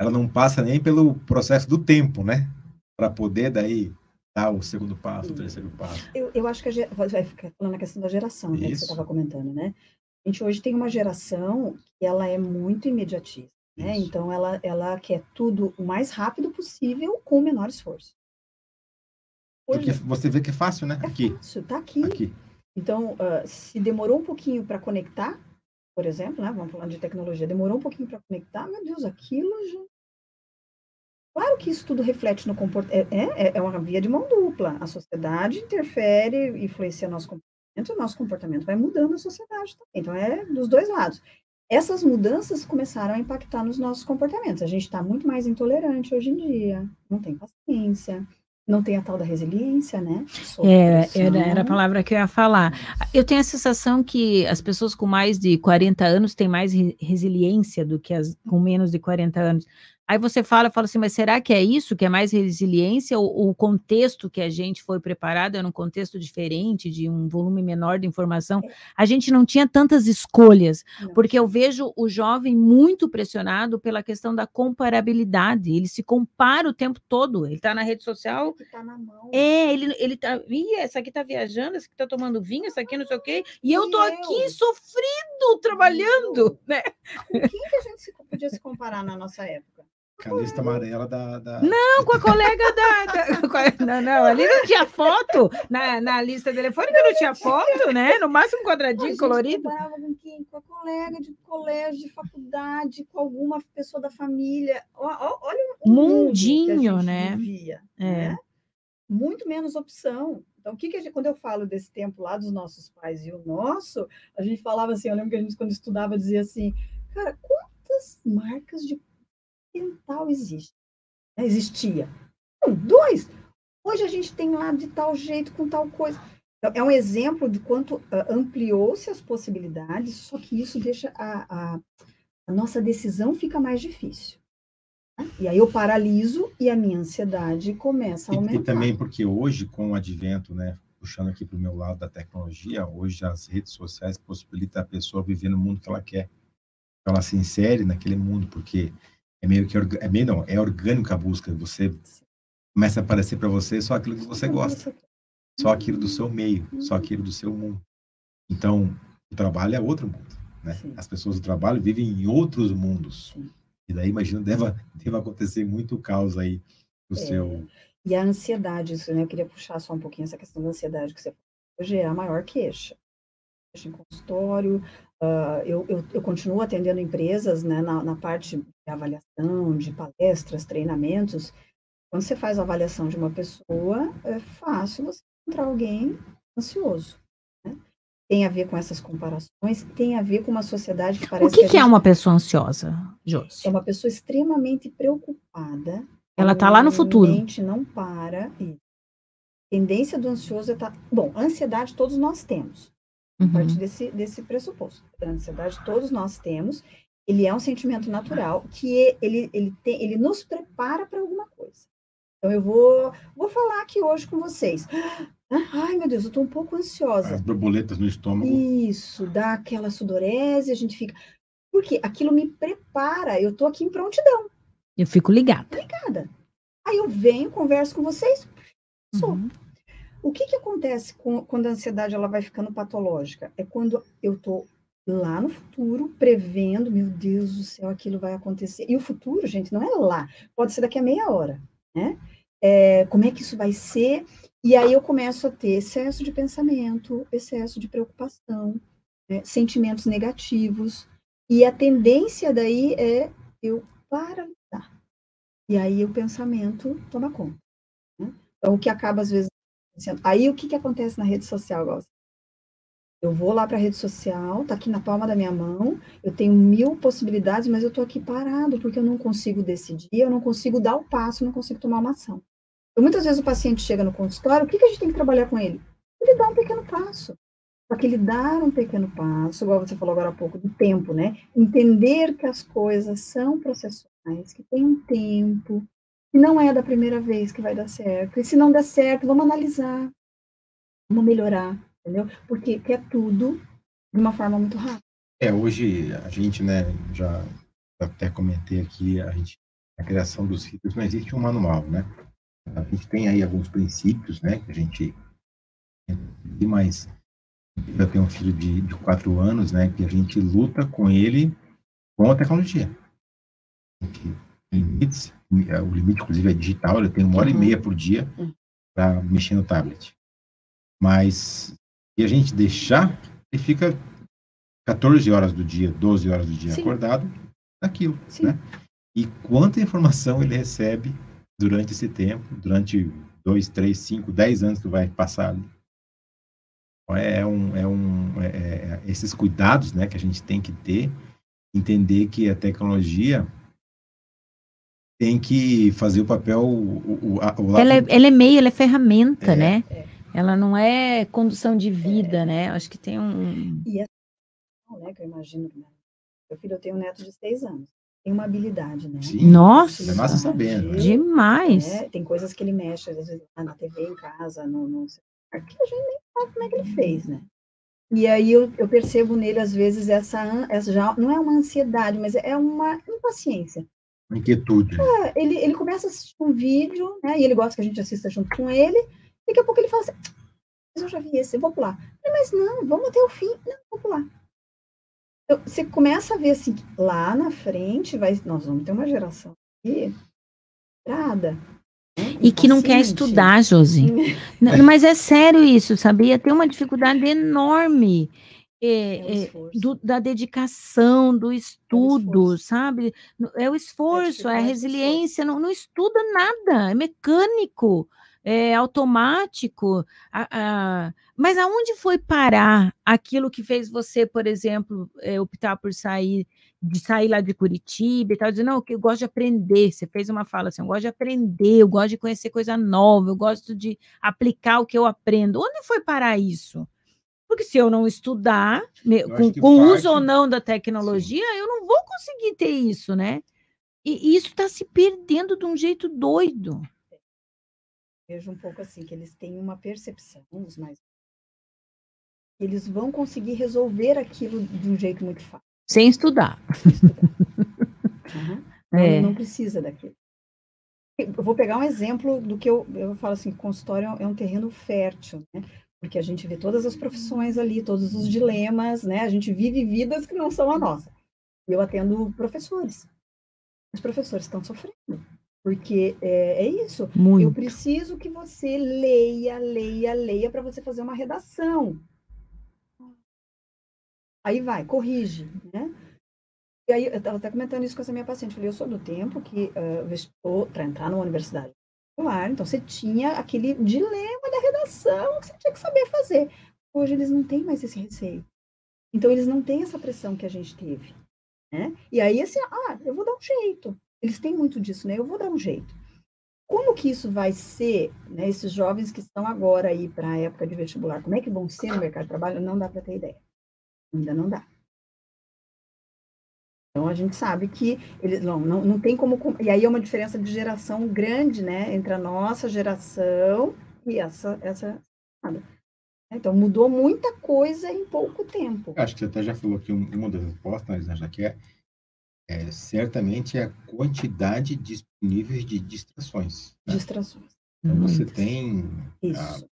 ela não passa nem pelo processo do tempo, né? Para poder daí dar o segundo passo, o terceiro passo. Eu, eu acho que a, vai ficar falando a questão da geração, né, que você estava comentando, né? A gente hoje tem uma geração que ela é muito imediatista, né? Isso. Então ela, ela quer tudo o mais rápido possível com o menor esforço. Hoje, Porque você vê que é fácil, né? É aqui. fácil, tá aqui. aqui. Então, uh, se demorou um pouquinho para conectar, por exemplo, né, vamos falar de tecnologia, demorou um pouquinho para conectar, meu Deus, aquilo já... Claro que isso tudo reflete no comportamento, é, é, é uma via de mão dupla. A sociedade interfere, influencia nosso comportamento, o nosso comportamento vai mudando a sociedade também. Então, é dos dois lados. Essas mudanças começaram a impactar nos nossos comportamentos. A gente está muito mais intolerante hoje em dia, não tem paciência, não tem a tal da resiliência, né? É, era, era, a palavra que eu ia falar. Eu tenho a sensação que as pessoas com mais de 40 anos têm mais resiliência do que as com menos de 40 anos. Aí você fala, fala assim, mas será que é isso que é mais resiliência ou, o contexto que a gente foi preparado era um contexto diferente, de um volume menor de informação? A gente não tinha tantas escolhas, não. porque eu vejo o jovem muito pressionado pela questão da comparabilidade. Ele se compara o tempo todo. Ele está na rede social. Tá na mão. É, ele, ele tá. Ih, essa aqui tá viajando, essa aqui tá tomando vinho, essa aqui não sei o quê. E, e eu tô eu? aqui sofrido, trabalhando, né? Com quem que a gente podia se comparar na nossa época? Com a lista amarela da, da, Não, com a colega da. da... Não, não, ali não tinha foto. Na, na lista telefônica não tinha foto, né? No máximo um quadradinho colorido. Com quem? Com a colega de colégio, de faculdade, com alguma pessoa da família. Olha o mundinho, né? Vivia, é. Né? Muito menos opção. Então, o que, que gente, quando eu falo desse tempo lá dos nossos pais e o nosso, a gente falava assim, eu lembro que a gente, quando estudava, dizia assim, cara, quantas marcas de dental existe. Né? Existia. Um, dois. Hoje a gente tem lá de tal jeito, com tal coisa. Então, é um exemplo de quanto uh, ampliou-se as possibilidades, só que isso deixa a, a, a nossa decisão fica mais difícil. Né? E aí eu paraliso e a minha ansiedade começa a aumentar. E, e também porque hoje, com o advento, né, puxando aqui para o meu lado da tecnologia, hoje as redes sociais possibilitam a pessoa viver no mundo que ela quer. Ela se insere naquele mundo, porque é meio que é meio não, é orgânica a busca. Você começa a aparecer para você só aquilo que você gosta, só aquilo do seu meio, só aquilo do seu mundo. Então, o trabalho é outro mundo, né? As pessoas do trabalho vivem em outros mundos. Sim. E daí, imagino, deva, deva acontecer muito caos aí no é. seu e a ansiedade, isso, né? Eu queria puxar só um pouquinho essa questão da ansiedade que você hoje é a maior queixa. Em consultório, uh, eu, eu, eu, continuo atendendo empresas né, na, na parte de avaliação, de palestras, treinamentos. Quando você faz a avaliação de uma pessoa, é fácil você encontrar alguém ansioso. Né? Tem a ver com essas comparações, tem a ver com uma sociedade que parece. O que, que, que é uma pessoa ansiosa, Josi? É uma pessoa extremamente preocupada ela está lá no futuro. A mente não para. E tendência do ansioso é estar. Tá... Bom, ansiedade todos nós temos. Uhum. A partir desse, desse pressuposto. A ansiedade todos nós temos. Ele é um sentimento natural que ele, ele, tem, ele nos prepara para alguma coisa. Então, eu vou, vou falar aqui hoje com vocês. Ai, meu Deus, eu estou um pouco ansiosa. As borboletas no estômago. Isso, dá aquela sudorese, a gente fica. Porque aquilo me prepara, eu estou aqui em prontidão. Eu fico ligada. Ligada. Aí eu venho, converso com vocês, sou. Uhum. O que, que acontece com, quando a ansiedade ela vai ficando patológica? É quando eu estou lá no futuro, prevendo, meu Deus do céu, aquilo vai acontecer. E o futuro, gente, não é lá, pode ser daqui a meia hora, né? É, como é que isso vai ser? E aí eu começo a ter excesso de pensamento, excesso de preocupação, né? sentimentos negativos. E a tendência daí é eu paralisar e aí o pensamento toma conta. Né? Então, o que acaba, às vezes, Aí, o que, que acontece na rede social, Gosta? Eu vou lá para a rede social, tá aqui na palma da minha mão, eu tenho mil possibilidades, mas eu estou aqui parado, porque eu não consigo decidir, eu não consigo dar o passo, eu não consigo tomar uma ação. Então, muitas vezes o paciente chega no consultório, o que, que a gente tem que trabalhar com ele? Ele dá um pequeno passo. Só que ele dar um pequeno passo, igual você falou agora há pouco, do tempo, né? Entender que as coisas são processuais que tem um tempo, que não é da primeira vez que vai dar certo. E se não der certo, vamos analisar, vamos melhorar, entendeu? Porque quer tudo de uma forma muito rápida. É, hoje a gente, né, já até comentei aqui, a gente, a criação dos ritos não existe um manual, né? A gente tem aí alguns princípios, né, que a gente mas eu tenho um filho de, de quatro anos, né, que a gente luta com ele com a tecnologia limites, é, o limite, inclusive, é digital, ele tem uma hora uhum. e meia por dia uhum. para mexer no tablet. Mas se a gente deixar, ele fica 14 horas do dia, 12 horas do dia Sim. acordado naquilo, Sim. né? E quanta informação ele recebe durante esse tempo, durante dois, três, cinco, dez anos que vai passar ali. Então, é um, é um, é, é, esses cuidados, né, que a gente tem que ter, entender que a tecnologia tem que fazer o papel. O, o, o ela, é, ela, é, meio, ela é ferramenta, é, né? É. Ela não é condução de vida, é. né? Acho que tem um. E é né, que eu imagino, né? Meu filho, eu tenho um neto de seis anos. Tem uma habilidade, né? Sim, Nossa! É massa sabendo. Né? Demais! É, tem coisas que ele mexe, às vezes, na TV, em casa, no, no que a gente nem sabe como é que ele fez, né? E aí eu, eu percebo nele, às vezes, essa, essa já não é uma ansiedade, mas é uma impaciência inquietude. É, ele, ele começa a assistir um vídeo, né? E ele gosta que a gente assista junto com ele. Daqui a pouco ele fala assim: mas eu já vi esse, eu vou pular. Mas não, vamos até o fim. Não, vou pular. Então, você começa a ver assim, lá na frente, vai, nós vamos ter uma geração aqui, nada. Né? E que não quer estudar, Josi. mas é sério isso, sabia? Tem uma dificuldade enorme é, é, do, da dedicação, do estudo, é sabe? É o esforço, é a resiliência, não, não estuda nada, é mecânico, é automático. A, a, mas aonde foi parar aquilo que fez você, por exemplo, é, optar por sair, de sair lá de Curitiba e tal, dizer, não, eu gosto de aprender. Você fez uma fala assim, eu gosto de aprender, eu gosto de conhecer coisa nova, eu gosto de aplicar o que eu aprendo. Onde foi parar isso? Porque se eu não estudar, me, Eu com, com parte- uso ou não da tecnologia, eu não vou conseguir ter isso, né? E isso está se perdendo de um jeito doido. Vejo um pouco assim, que eles têm uma percepção, os mais. Eles vão conseguir resolver aquilo de um jeito muito fácil. Sem estudar. se estudar. Uhum. Não, É. não precisa daquilo. Eu vou pegar um exemplo do que eu, eu falo assim, consultório é um terreno fértil, né? Porque a gente vê todas as profissões ali, todos os dilemas, né? A gente vive vidas que não são a nossa. Eu atendo professores. Os professores estão sofrendo, porque é, é isso. Eu Muito. preciso que você leia, leia, leia para você fazer uma redação. Aí vai, corrige, né? E aí, eu estava até comentando isso com essa minha paciente. Eu Falei, eu sou do tempo que para entrar numa universidade particular, então você tinha aquele dilema que você tinha que saber fazer. Hoje eles não têm mais esse receio. Então eles não têm essa pressão que a gente teve, né? E aí assim, ah, eu vou dar um jeito. Eles têm muito disso, né? Eu vou dar um jeito. Como que isso vai ser, né? Esses jovens que estão agora aí para a época de vestibular, como é que vão ser no mercado de trabalho? Não dá para ter ideia. Ainda não dá. Então a gente sabe que eles não, não, não tem como. com- E aí é uma diferença de geração grande, né? Entre a nossa geração e essa. essa nada. então mudou muita coisa em pouco tempo. Acho que você até já falou que um- uma das respostas, né, já que é, é certamente a quantidade disponível de distrações. né? Distrações. Então, você tem Isso.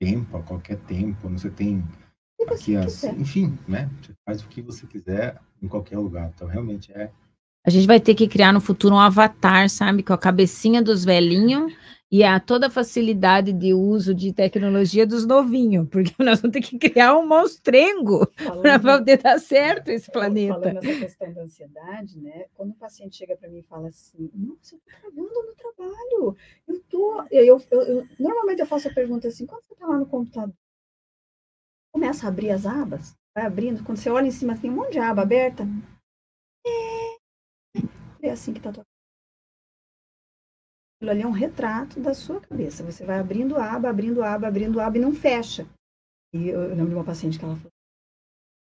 tempo, a qualquer tempo, você tem Se você as, enfim, né? Você faz o que você quiser em qualquer lugar. Então, realmente é A gente vai ter que criar no futuro um avatar, sabe? Com a cabecinha dos velhinhos e a toda a facilidade de uso de tecnologia dos novinhos, porque nós vamos ter que criar um monstrengo para poder dar certo esse planeta. falando nessa questão da ansiedade, né? Quando o paciente chega para mim e fala assim, nossa, eu tô travando no trabalho, eu tô. Eu, eu, eu- normalmente eu faço a pergunta assim, quando você está lá no computador, começa a abrir as abas, vai abrindo, quando você olha em cima tem um monte de aba aberta. É, é assim que tá tua Aquilo ali é um retrato da sua cabeça. Você vai abrindo aba, abrindo aba, abrindo aba e não fecha. E eu, eu lembro de uma paciente que ela falou,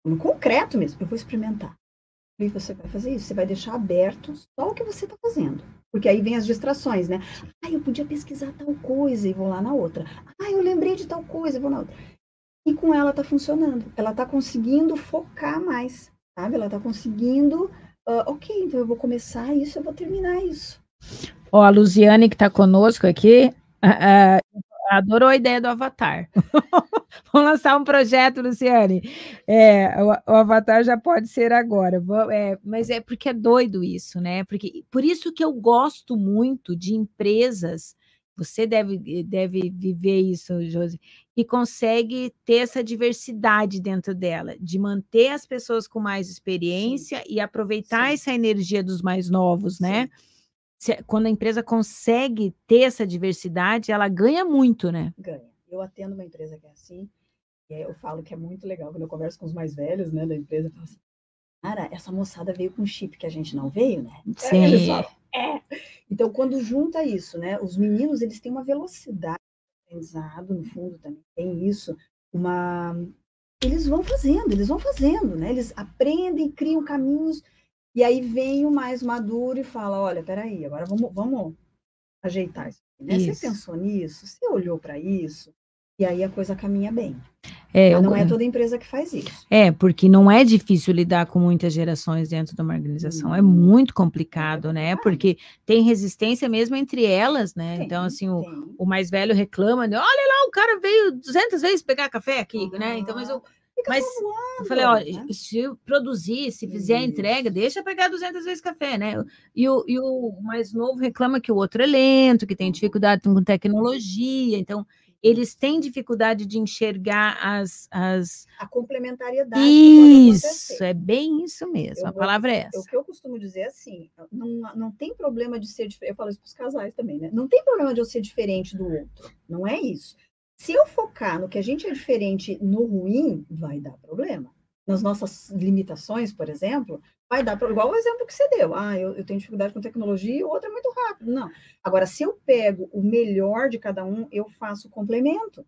no concreto mesmo, eu vou experimentar. E você vai fazer isso, você vai deixar aberto só o que você está fazendo. Porque aí vem as distrações, né? Ah, eu podia pesquisar tal coisa e vou lá na outra. Ah, eu lembrei de tal coisa e vou na outra. E com ela está funcionando. Ela está conseguindo focar mais, sabe? Ela está conseguindo, ah, ok, então eu vou começar isso, eu vou terminar isso. Ó, a Luziane, que está conosco aqui, ah, adorou a ideia do Avatar. Vamos lançar um projeto, Luciane. É, o, o Avatar já pode ser agora. É, mas é porque é doido isso, né? Porque, por isso que eu gosto muito de empresas. Você deve, deve viver isso, Josi, que consegue ter essa diversidade dentro dela, de manter as pessoas com mais experiência e aproveitar Sim. essa energia dos mais novos, né? Sim, se- quando a empresa consegue ter essa diversidade, ela ganha muito, né? ganha. Eu atendo uma empresa que é assim, e aí eu falo que é muito legal quando eu converso com os mais velhos, né, da empresa, eu falo assim, cara, essa moçada veio com chip que a gente não veio, né? Eles Sim. falam, é. Então, quando junta isso, né? Os meninos, eles têm uma velocidade de aprendizado, no fundo também tem isso, uma... Eles vão fazendo, eles vão fazendo, né? Eles aprendem, criam caminhos, e aí vem o mais maduro e fala, olha, peraí, agora vamos, vamos ajeitar isso. Né? Isso. Você pensou nisso? Você olhou para isso? E aí a coisa caminha bem. É, Mas eu não go- é toda empresa que faz isso. é, porque não é difícil lidar com muitas gerações dentro de uma organização. É Hum. muito complicado, É né? Porque tem resistência mesmo entre elas, né? então, Tem, assim, o, o mais velho reclama, né? olha lá, o cara veio 200 vezes pegar café aqui, né? Então, mas eu, Fica mas eu falei, olha, né? se produzir, se fizer a Isso. entrega, deixa pegar 200 vezes café, né? E o, e o mais novo reclama que o outro é lento, que tem dificuldade com tecnologia, então eles têm dificuldade de enxergar as. as... A complementariedade Isso, é bem isso mesmo, Eu a vou- palavra é O essa. que eu costumo dizer é assim, não, não tem problema de ser diferente. Eu falo isso para os casais também, né? Não tem problema de eu ser diferente do outro. Não é isso. Se eu focar no que a gente é diferente no ruim, vai dar problema. Nas nossas limitações, por exemplo, vai dar problema. Igual o exemplo que você deu. Ah, eu, eu tenho dificuldade com tecnologia e o outro é muito rápido. Não. Agora, se eu pego o melhor de cada um, eu faço complemento.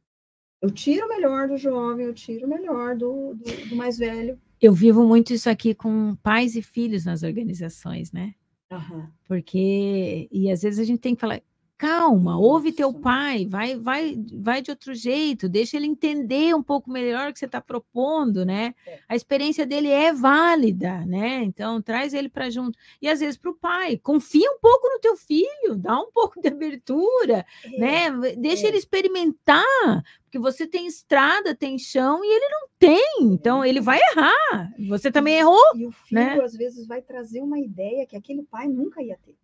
Eu tiro o melhor do jovem, eu tiro o melhor do, do, do mais velho. Eu vivo muito isso aqui com pais e filhos nas organizações, né? Uhum. Porque, e às vezes a gente tem que falar, calma, ouve teu pai, vai, vai, vai de outro jeito, deixa ele entender um pouco melhor o que você está propondo, né? É. A experiência dele é válida, né? Então traz ele para junto. E às vezes para o pai, confia um pouco no teu filho, dá um pouco de abertura, é. né? Deixa é. ele experimentar, porque você tem estrada, tem chão e ele não tem, então ele vai errar. Você também errou. E o filho né? às vezes vai trazer uma ideia que aquele pai nunca ia ter.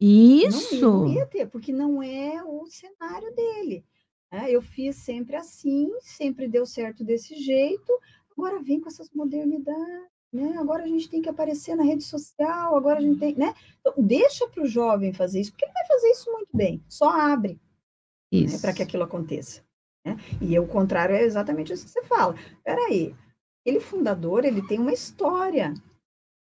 Isso. Não, não ia ter, porque não é o cenário dele. É, eu fiz sempre assim, sempre deu certo desse jeito. Agora vem com essas modernidades, né? Agora a gente tem que aparecer na rede social, agora a gente tem, né? Então, deixa para o jovem fazer isso, porque ele vai fazer isso muito bem. Só abre né, para que aquilo aconteça. Né? E o contrário é exatamente isso que você fala. Peraí, ele fundador, ele tem uma história.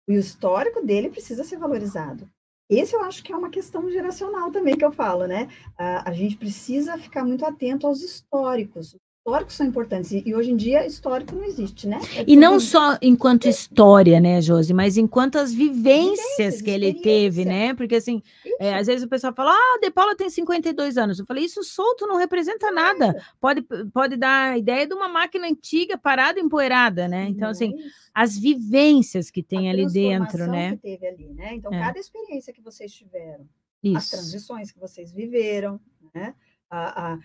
E o histórico dele precisa ser valorizado. Esse eu acho que é uma questão geracional também que eu falo, né? A, a gente precisa ficar muito atento aos históricos. Históricos são importantes, e, hoje em dia histórico não existe, né? É e não só enquanto história, né, Josi, mas enquanto as vivências, vivências que ele teve, né? Porque assim, é, às vezes o pessoal fala, ah, De Paula tem 52 anos. Eu falei, isso solto não representa nada. Pode, pode dar a ideia de uma máquina antiga, parada, empoeirada, né? Então, assim, as vivências que tem a ali dentro, né? Que teve ali, né? Então, é. cada experiência que vocês tiveram, Isso. as transições que vocês viveram, né? A, a,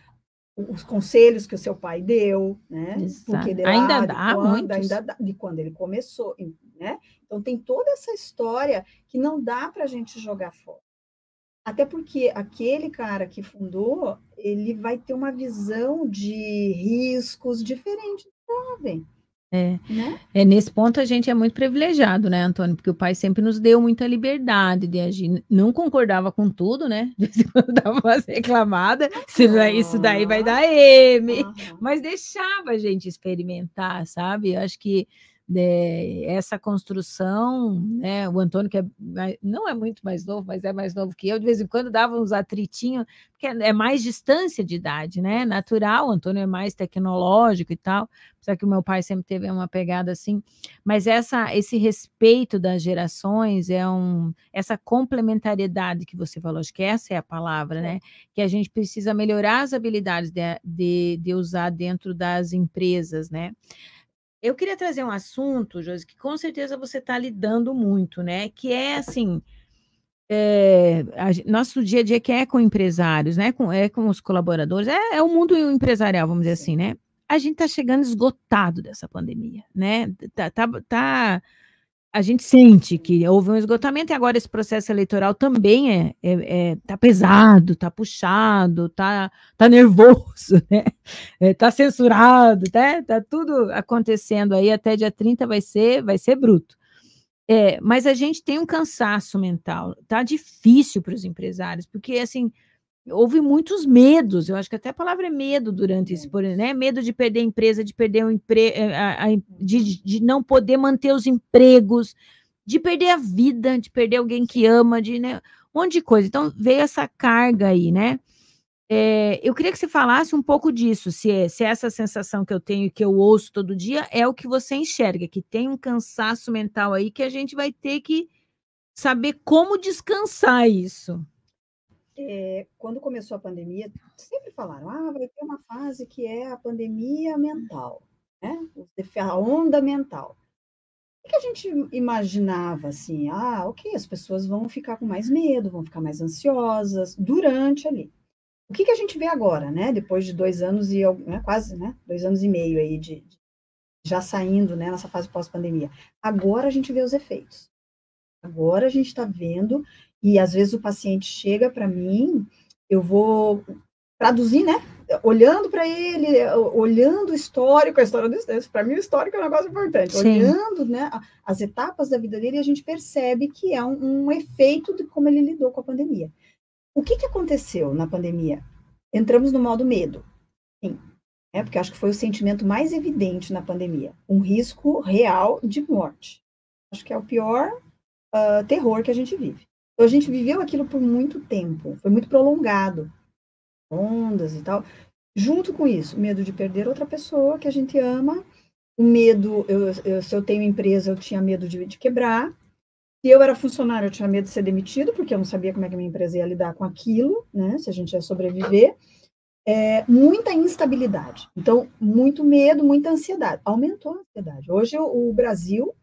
os conselhos que o seu pai deu, né? Porque de lá, ainda dá quando, muitos. ainda dá, de quando ele começou, né? Então tem toda essa história que não dá para a gente jogar fora. Até porque aquele cara que fundou, ele vai ter uma visão de riscos diferente do jovem. É. Né? é, nesse ponto a gente é muito privilegiado, né, Antônio? Porque o pai sempre nos deu muita liberdade de agir. Não concordava com tudo, né? De vez em quando dava umas reclamadas, isso daí vai dar M, uhum. mas deixava a gente experimentar, sabe? Eu acho que essa construção, né? O Antônio, que é, não é muito mais novo, mas é mais novo que eu, de vez em quando dava uns atritinhos, porque é, é mais distância de idade, né? Natural, o Antônio é mais tecnológico e tal, apesar que o meu pai sempre teve uma pegada assim, mas essa, esse respeito das gerações é um, essa complementariedade que você falou, acho que essa é a palavra, né? Que a gente precisa melhorar as habilidades de, de, de usar dentro das empresas, né? Eu queria trazer um assunto, Josi, que com certeza você está lidando muito, né? Que é assim, é, a, nosso dia a dia que é com empresários, né? Com, é com os colaboradores, é, é o mundo empresarial, vamos dizer assim, né? A gente está chegando esgotado dessa pandemia, né? Tá, tá, tá a gente sente que houve um esgotamento e agora esse processo eleitoral também é, é, é tá pesado, tá puxado, tá, tá nervoso, né? É, tá censurado, né? Tá tudo acontecendo aí até dia 30 vai ser, vai ser bruto. É, mas a gente tem um cansaço mental, tá difícil para os empresários, porque assim, houve muitos medos, eu acho que até a palavra é medo durante isso, né? Medo de perder a empresa, de perder o emprego, eh, de, de não poder manter os empregos, de perder a vida, de perder alguém que ama, de né? um monte de coisa. Então veio essa carga aí, né? É, eu queria que você falasse um pouco disso, se, é, se essa sensação que eu tenho, que eu ouço todo dia, é o que você enxerga, que tem um cansaço mental aí que a gente vai ter que saber como descansar isso é, quando começou a pandemia, sempre falaram, ah, vai ter uma fase que é a pandemia mental, né? A onda mental. O que a gente imaginava assim? Ah, ok, as pessoas vão ficar com mais medo, vão ficar mais ansiosas durante ali. O que, que a gente vê agora, né? Depois de dois anos e né, quase, né? Dois anos e meio aí de, de já saindo, né? Nessa fase pós-pandemia. Agora a gente vê os efeitos. Agora a gente está vendo e às vezes o paciente chega para mim, eu vou traduzir, né? Olhando para ele, olhando o histórico, a história do para mim o histórico é um negócio importante. Sim. Olhando, né, as etapas da vida dele, a gente percebe que é um, um efeito de como ele lidou com a pandemia. O que, que aconteceu na pandemia? Entramos no modo medo. Sim, é porque acho que foi o sentimento mais evidente na pandemia, um risco real de morte. Acho que é o pior uh, terror que a gente vive. Então, a gente viveu aquilo por muito tempo, foi muito prolongado, ondas e tal. Junto com isso, medo de perder outra pessoa que a gente ama, o medo, eu, eu, se eu tenho empresa, eu tinha medo de, de quebrar. Se eu era funcionário, eu tinha medo de ser demitido, porque eu não sabia como é que a minha empresa ia lidar com aquilo, né? Se a gente ia sobreviver. É, muita instabilidade. Então, muito medo, muita ansiedade. Aumentou a ansiedade. Hoje, o, Brasil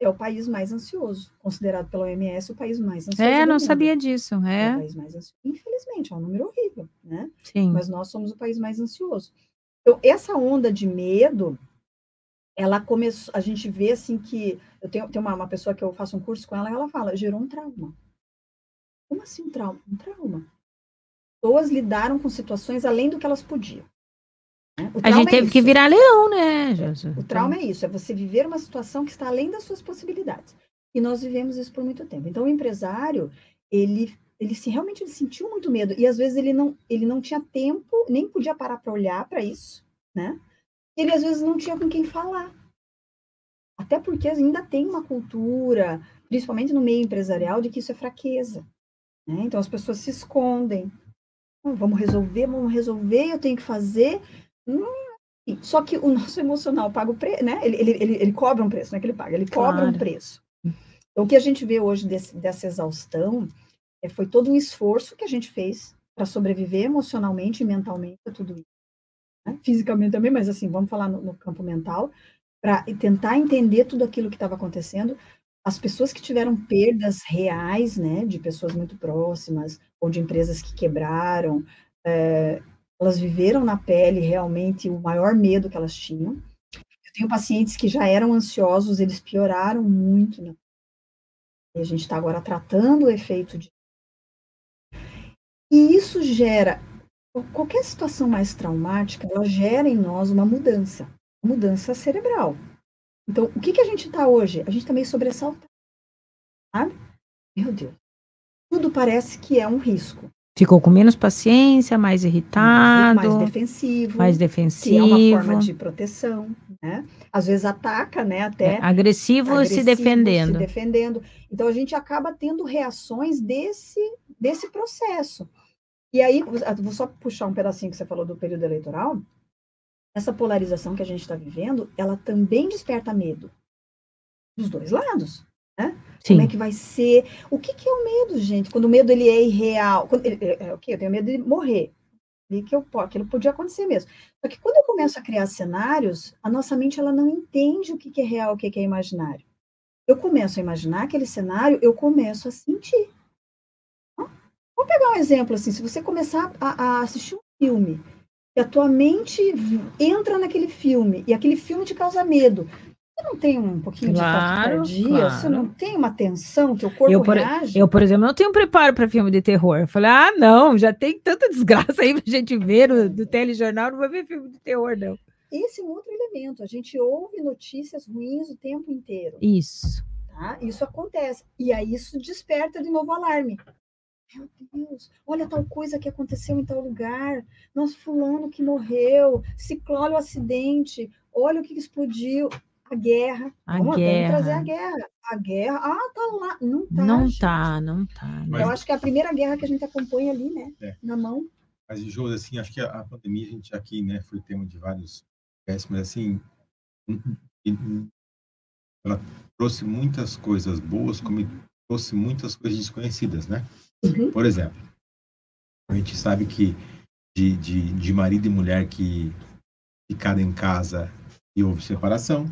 é o país mais ansioso, considerado pela OMS o país mais ansioso. É, não sabia disso. É. é o país mais ansioso. Infelizmente, é um número horrível, né? Sim. Mas nós somos o país mais ansioso. Então, essa onda de medo, ela começou, a gente vê assim que eu tenho, tenho uma, uma pessoa que eu faço um curso com ela, e ela fala, gerou um trauma. Como assim um trauma? Um trauma. Pessoas lidaram com situações além do que elas podiam. A gente é teve que virar leão, né, Jesus? O trauma é isso, é você viver uma situação que está além das suas possibilidades. E nós vivemos isso por muito tempo. Então, o empresário, ele, ele se realmente ele sentiu muito medo e às vezes ele não, ele não tinha tempo, nem podia parar para olhar para isso, né? ele às vezes não tinha com quem falar. Até porque ainda tem uma cultura, principalmente no meio empresarial, de que isso é fraqueza. Né? Então as pessoas se escondem. vamos resolver, vamos resolver, eu tenho que fazer. Hum, só que o nosso emocional paga o preço, né? Ele, ele, ele, ele, cobra um preço, não é que ele paga, ele cobra claro. um preço. Então, o que a gente vê hoje desse, dessa exaustão é, foi todo um esforço que a gente fez para sobreviver emocionalmente e mentalmente a tudo isso né? fisicamente também, mas assim, vamos falar no, no campo mental, para tentar entender tudo aquilo que estava acontecendo. As pessoas que tiveram perdas reais, né, de pessoas muito próximas, ou de empresas que quebraram, é, elas viveram na pele realmente o maior medo que elas tinham. Eu tenho pacientes que já eram ansiosos, eles pioraram muito. Né? A gente está agora tratando o efeito de. E isso gera qualquer situação mais traumática, ela gera em nós uma mudança, uma mudança cerebral. Então, o que, que a gente está hoje? A gente está meio sobressaltado, sabe? Meu Deus. Tudo parece que é um risco. Ficou com menos paciência, mais irritado. Mais defensivo. Mais defensivo. Que é uma forma de proteção, né? Às vezes ataca, né? Até. É, agressivo, agressivo se defendendo. Se defendendo. Então, a gente acaba tendo reações desse, desse processo. E aí, vou só puxar um pedacinho que você falou do período eleitoral. Essa polarização que a gente está vivendo, ela também desperta medo dos dois lados, né? Sim. Como é que vai ser? O que, que é o medo, gente? Quando o medo ele é irreal, quando, é, é, é, okay, eu tenho medo de morrer, e que eu aquilo podia acontecer mesmo. Só que quando eu começo a criar cenários, a nossa mente ela não entende o que, que é real, o que, que é imaginário. Eu começo a imaginar aquele cenário, eu começo a sentir. Vamos pegar um exemplo assim, se você começar a, a assistir um filme e a tua mente entra naquele filme e aquele filme te causa medo, você não tem um pouquinho claro, de taquicardia? Claro. Você não tem uma tensão? Teu corpo eu, por, reage? Eu, por exemplo, não tenho preparo para filme de terror. Eu falei, ah, não, já tem tanta desgraça aí pra gente ver no, do telejornal, não vou ver filme de terror, não. Esse é um outro elemento. A gente ouve notícias ruins o tempo inteiro. Isso. Tá? Isso acontece. E aí isso desperta de novo alarme. Meu Deus, olha tal coisa que aconteceu em tal lugar. Nossa, fulano que morreu. Ciclone o acidente. Olha o que explodiu. A guerra. A Vamos guerra. trazer a guerra. A guerra. Ah, tá lá. Não tá. Não gente. tá, não tá. Mas... Eu acho que é a primeira guerra que a gente acompanha ali, né? É. Na mão. Mas, Jô, assim, acho que a, pandemia, a gente aqui, né, foi tema de vários mas assim, ela trouxe muitas coisas boas, como trouxe muitas coisas desconhecidas, né? Uhum. Por exemplo, a gente sabe que de, de, de marido e mulher que ficaram em casa e houve separação.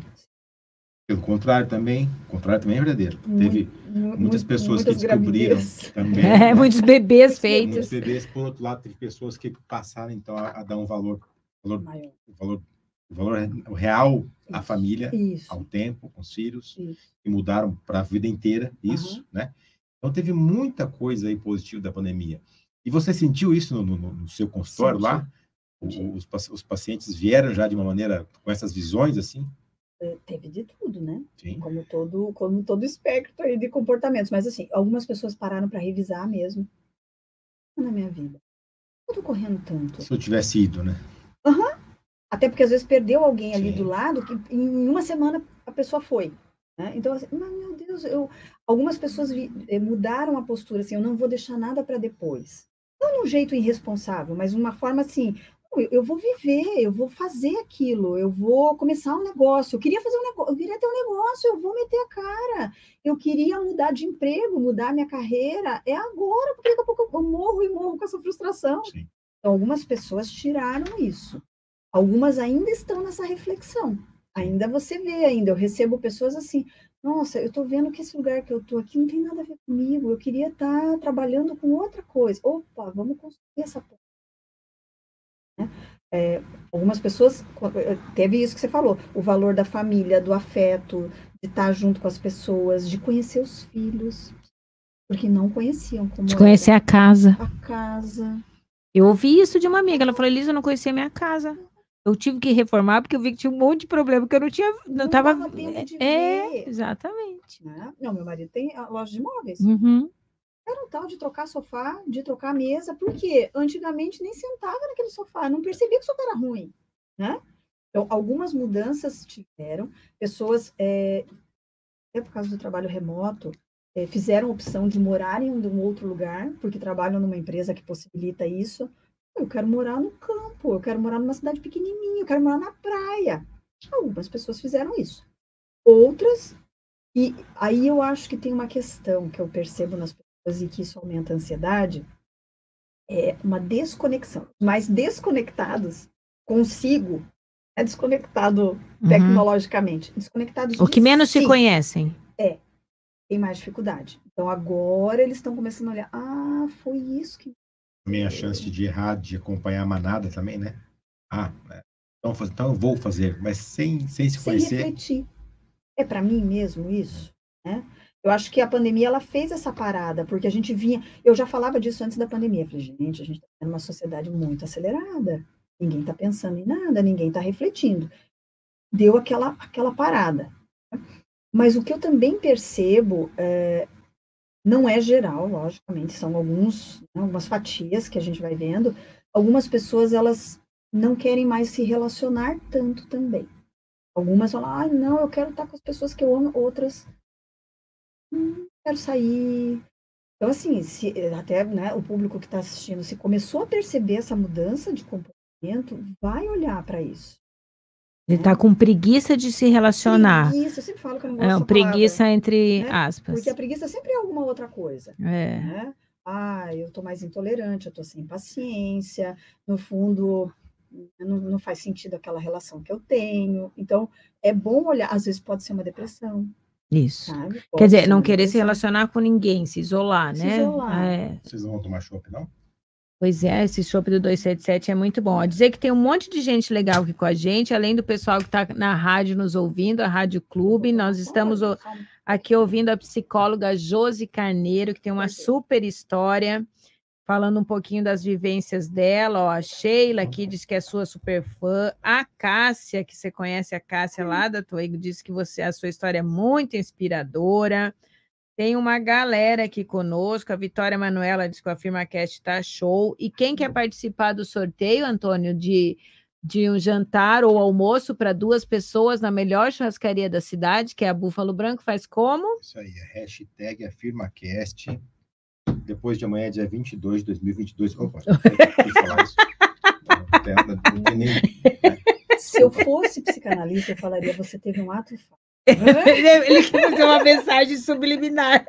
Pelo contrário também, o contrário também é verdadeiro. Teve muitas pessoas que descobriram também. É, né? muitos bebês feitos. Muitos bebês, por outro lado, teve pessoas que passaram então a, a dar um valor, valor, valor, valor real à família, isso. ao tempo, com os filhos, isso. e mudaram para a vida inteira isso, uhum. né? Então, teve muita coisa aí positiva da pandemia. E você sentiu isso no, no, no seu consultório lá? Os, os, pacientes vieram já de uma maneira com essas visões assim? É, teve de tudo, né? Sim. Como todo, como todo espectro aí de comportamentos. Mas assim, algumas pessoas pararam para revisar mesmo na minha vida. Eu tô correndo tanto. Se eu tivesse ido, né? Aham. Uhum. Até porque às vezes perdeu alguém ali Sim. do lado que em uma semana a pessoa foi. Né? Então, assim, mas, meu Deus, eu, algumas pessoas vi, eh, mudaram a postura, assim, eu não vou deixar nada para depois. Não de um jeito irresponsável, mas uma forma assim, eu, eu vou viver, eu vou fazer aquilo, eu vou começar um negócio. Eu queria fazer um negócio, eu queria ter um negócio, eu vou meter a cara. Eu queria mudar de emprego, mudar minha carreira. É agora, porque daqui a pouco eu morro e morro com essa frustração. Sim. Então, algumas pessoas tiraram isso. Algumas ainda estão nessa reflexão. Ainda você vê ainda. Eu recebo pessoas assim, nossa, eu estou vendo que esse lugar que eu estou aqui não tem nada a ver comigo. Eu queria estar tá trabalhando com outra coisa. Opa, vamos construir essa? É, algumas pessoas teve isso que você falou, o valor da família, do afeto, de estar junto com as pessoas, de conhecer os filhos, porque não conheciam como de conhecer a casa. A casa. Eu ouvi isso de uma amiga, ela falou: "Elisa, eu não conhecia a minha casa". Eu tive que reformar porque eu vi que tinha um monte de problema que eu não tinha, não, não tava é, exatamente. Né? Não, meu marido tem a loja de móveis. Uhum. Era um tal de trocar sofá, de trocar mesa, porque antigamente nem sentava naquele sofá, não percebia que o sofá era ruim, né? Então, algumas mudanças tiveram, pessoas, é, até por causa do trabalho remoto, é, fizeram opção de morar em um outro lugar, porque trabalham numa empresa que possibilita isso. Eu quero morar no campo, eu quero morar numa cidade pequenininha, eu quero morar na praia. Algumas pessoas fizeram isso. Outras, e aí eu acho que tem uma questão que eu percebo nas pessoas e que isso aumenta a ansiedade, é uma desconexão. Mais desconectados consigo é desconectado uhum. tecnologicamente, desconectados O que menos si. se conhecem. É, tem mais dificuldade. Então agora eles estão começando a olhar, ah, foi isso que também a chance de errar, de acompanhar a manada também, né? Ah, é, então, então eu vou fazer, mas sem, sem se sem conhecer. refletir. É para mim mesmo isso, né? Eu acho que a pandemia ela fez essa parada, porque a gente vinha. Eu já falava disso antes da pandemia. Falei, gente, a gente está numa sociedade muito acelerada. Ninguém está pensando em nada, ninguém está refletindo. Deu aquela, aquela parada. Mas o que eu também percebo, é, não é geral, logicamente, são alguns, né, algumas fatias que a gente vai vendo. Algumas pessoas, elas não querem mais se relacionar tanto também. Algumas falam, ah, não, eu quero estar com as pessoas que eu amo, outras hum, quero sair. Então, assim, se, até né, o público que está assistindo, se começou a perceber essa mudança de comportamento, vai olhar para isso. Ele está com preguiça de se relacionar. Preguiça, eu sempre falo que eu não gosto é, Preguiça palavra, entre né? aspas. Porque a preguiça sempre é alguma outra coisa. É. Né? Ah, eu estou mais intolerante, eu estou sem paciência, no fundo não, não, faz sentido aquela relação que eu tenho. Então, é bom olhar, às vezes pode ser uma depressão, isso. Quer dizer, não querer se relacionar com ninguém, se isolar, se né? Isolar. É. Vocês não vão tomar chopp, não? Pois é, esse chopp do 277 é muito bom. dizer que tem um monte de gente legal aqui com a gente, além do pessoal que está na rádio nos ouvindo, a Rádio Clube. Nós estamos aqui ouvindo a psicóloga Josi Carneiro, que tem uma super história falando um pouquinho das vivências dela. Ó, a Sheila aqui diz que é sua super fã. A Cássia, que você conhece a Cássia lá da Toego, disse que você a sua história é muito inspiradora. Tem uma galera aqui conosco. A Vitória Manuela diz que a FirmaCast está show. E quem quer participar do sorteio, Antônio, de, de um jantar ou almoço para duas pessoas na melhor churrascaria da cidade, que é a Búfalo Branco, faz como? Isso aí, é hashtag AfirmaCast depois de amanhã, dia 22 de 2022. Opa, falar isso. Se eu fosse psicanalista, eu falaria: você teve um ato Ele quer fazer uma mensagem subliminar.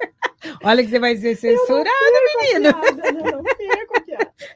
Olha que você vai ser censurado, menino. não, não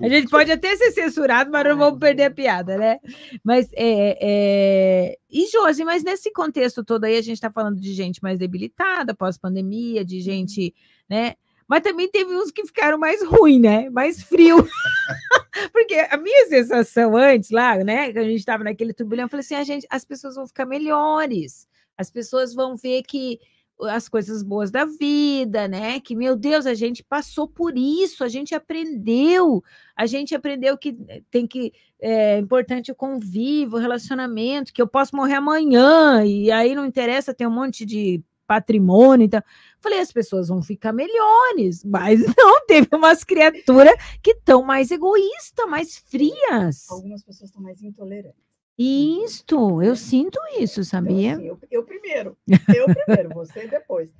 a gente pode até ser censurado, mas não vamos perder a piada, né? Mas é, é... E, Josi, mas nesse contexto todo aí, a gente está falando de gente mais debilitada, pós-pandemia, de gente, né? Mas também teve uns que ficaram mais ruim, né? Mais frio. Porque a minha sensação antes, lá, né? Que a gente estava naquele turbilhão, eu falei assim: a gente, as pessoas vão ficar melhores. As pessoas vão ver que as coisas boas da vida, né? Que, meu Deus, a gente passou por isso, a gente aprendeu, a gente aprendeu que tem que é importante o convívio, o relacionamento, que eu posso morrer amanhã, e aí não interessa ter um monte de patrimônio. Então, falei, as pessoas vão ficar melhores, mas não, teve umas criaturas que estão mais egoístas, mais frias. Algumas pessoas estão mais intolerantes. Isto, eu sinto isso, então, sabia? Então, assim, eu, eu, primeiro, eu primeiro, você depois.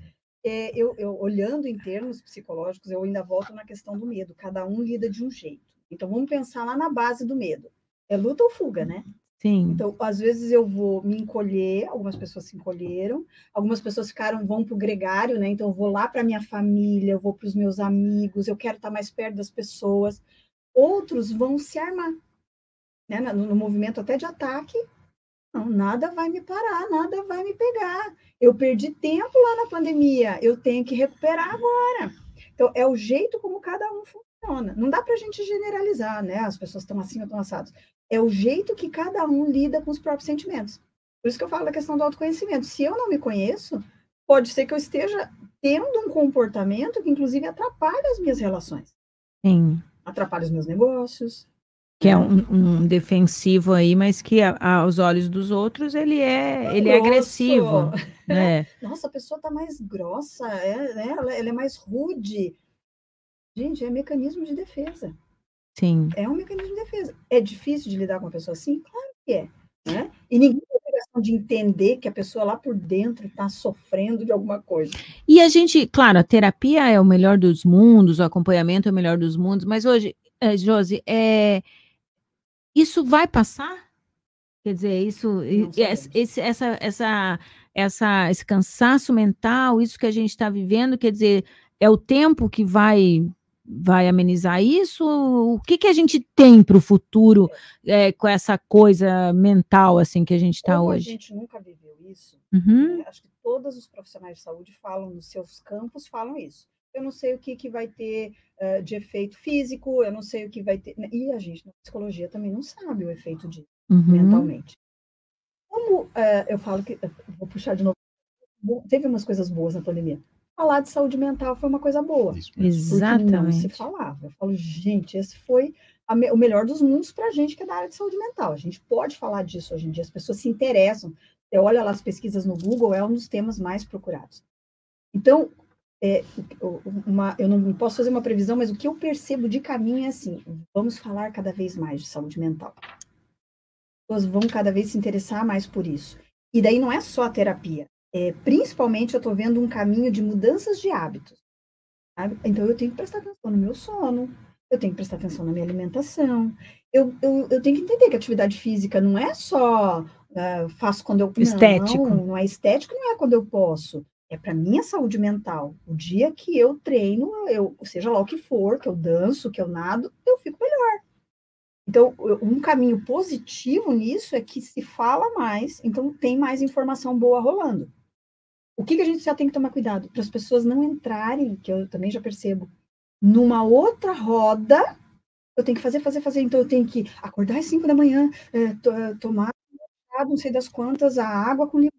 É, eu, eu, olhando em termos psicológicos, eu ainda volto na questão do medo. Cada um lida de um jeito. Então, vamos pensar lá na base do medo. é luta ou fuga, né? Sim. Então, às vezes eu vou me encolher, algumas pessoas se encolheram, algumas pessoas ficaram, vão para o gregário, né? Então, eu vou lá para minha família, eu vou para os meus amigos, eu quero estar mais perto das pessoas. Outros vão se armar, né? No, no movimento até de ataque. Não, nada vai me parar, nada vai me pegar. Eu perdi tempo lá na pandemia, eu tenho que recuperar agora. Então, é o jeito como cada um funciona. Não dá para a gente generalizar, né? As pessoas estão assim ou estão assadas é o jeito que cada um lida com os próprios sentimentos. Por isso que eu falo da questão do autoconhecimento. Se eu não me conheço, pode ser que eu esteja tendo um comportamento que, inclusive, atrapalha as minhas relações. Sim. Atrapalha os meus negócios. Que é um, um defensivo aí, mas que a, aos olhos dos outros ele é, ele é agressivo. Né? Nossa, a pessoa está mais grossa, é, né? ela, ela é mais rude. Gente, é mecanismo de defesa. Sim. É um mecanismo de defesa. É difícil de lidar com uma pessoa assim? Claro que é. Né? E ninguém tem obrigação de entender que a pessoa lá por dentro está sofrendo de alguma coisa. E a gente, claro, a terapia é o melhor dos mundos, o acompanhamento é o melhor dos mundos, mas hoje, é, Josi, é, isso vai passar? Quer dizer, isso, esse, essa, essa, essa, esse cansaço mental, isso que a gente está vivendo, quer dizer, é o tempo que vai vai amenizar isso? O que, que a gente tem para o futuro é, com essa coisa mental assim que a gente está hoje? A gente nunca viveu isso. Uhum. Né? Acho que todos os profissionais de saúde falam nos seus campos, falam isso. Eu não sei o que, que vai ter uh, de efeito físico, eu não sei o que vai ter. Né? E a gente na psicologia também não sabe o efeito disso uhum. mentalmente. Como uh, eu falo que. Vou puxar de novo. Teve umas coisas boas na pandemia falar de saúde mental foi uma coisa boa. Exatamente. Não se falava. Eu falo, gente, esse foi me, o melhor dos mundos para a gente que é da área de saúde mental. A gente pode falar disso hoje em dia, as pessoas se interessam. Você olha lá as pesquisas no Google, é um dos temas mais procurados. Então, é, uma, eu não posso fazer uma previsão, mas o que eu percebo de caminho é assim: vamos falar cada vez mais de saúde mental. As pessoas vão cada vez se interessar mais por isso. E daí não é só a terapia, é, principalmente eu estou vendo um caminho de mudanças de hábitos. Sabe? Então eu tenho que prestar atenção no meu sono, eu tenho que prestar atenção na minha alimentação, eu, eu, eu tenho que entender que a atividade física não é só uh, faço quando eu estético. Não, não é estético, não é quando eu posso. É para minha saúde mental. O dia que eu treino, eu, seja lá o que for, que eu danço, que eu nado, eu fico melhor. Então, um caminho positivo nisso é que se fala mais, então tem mais informação boa rolando. O que, que a gente já tem que tomar cuidado? Para as pessoas não entrarem, que eu também já percebo, numa outra roda, eu tenho que fazer, fazer, fazer. Então, eu tenho que acordar às 5 da manhã, é, to, é, tomar não sei das quantas, a água com limão,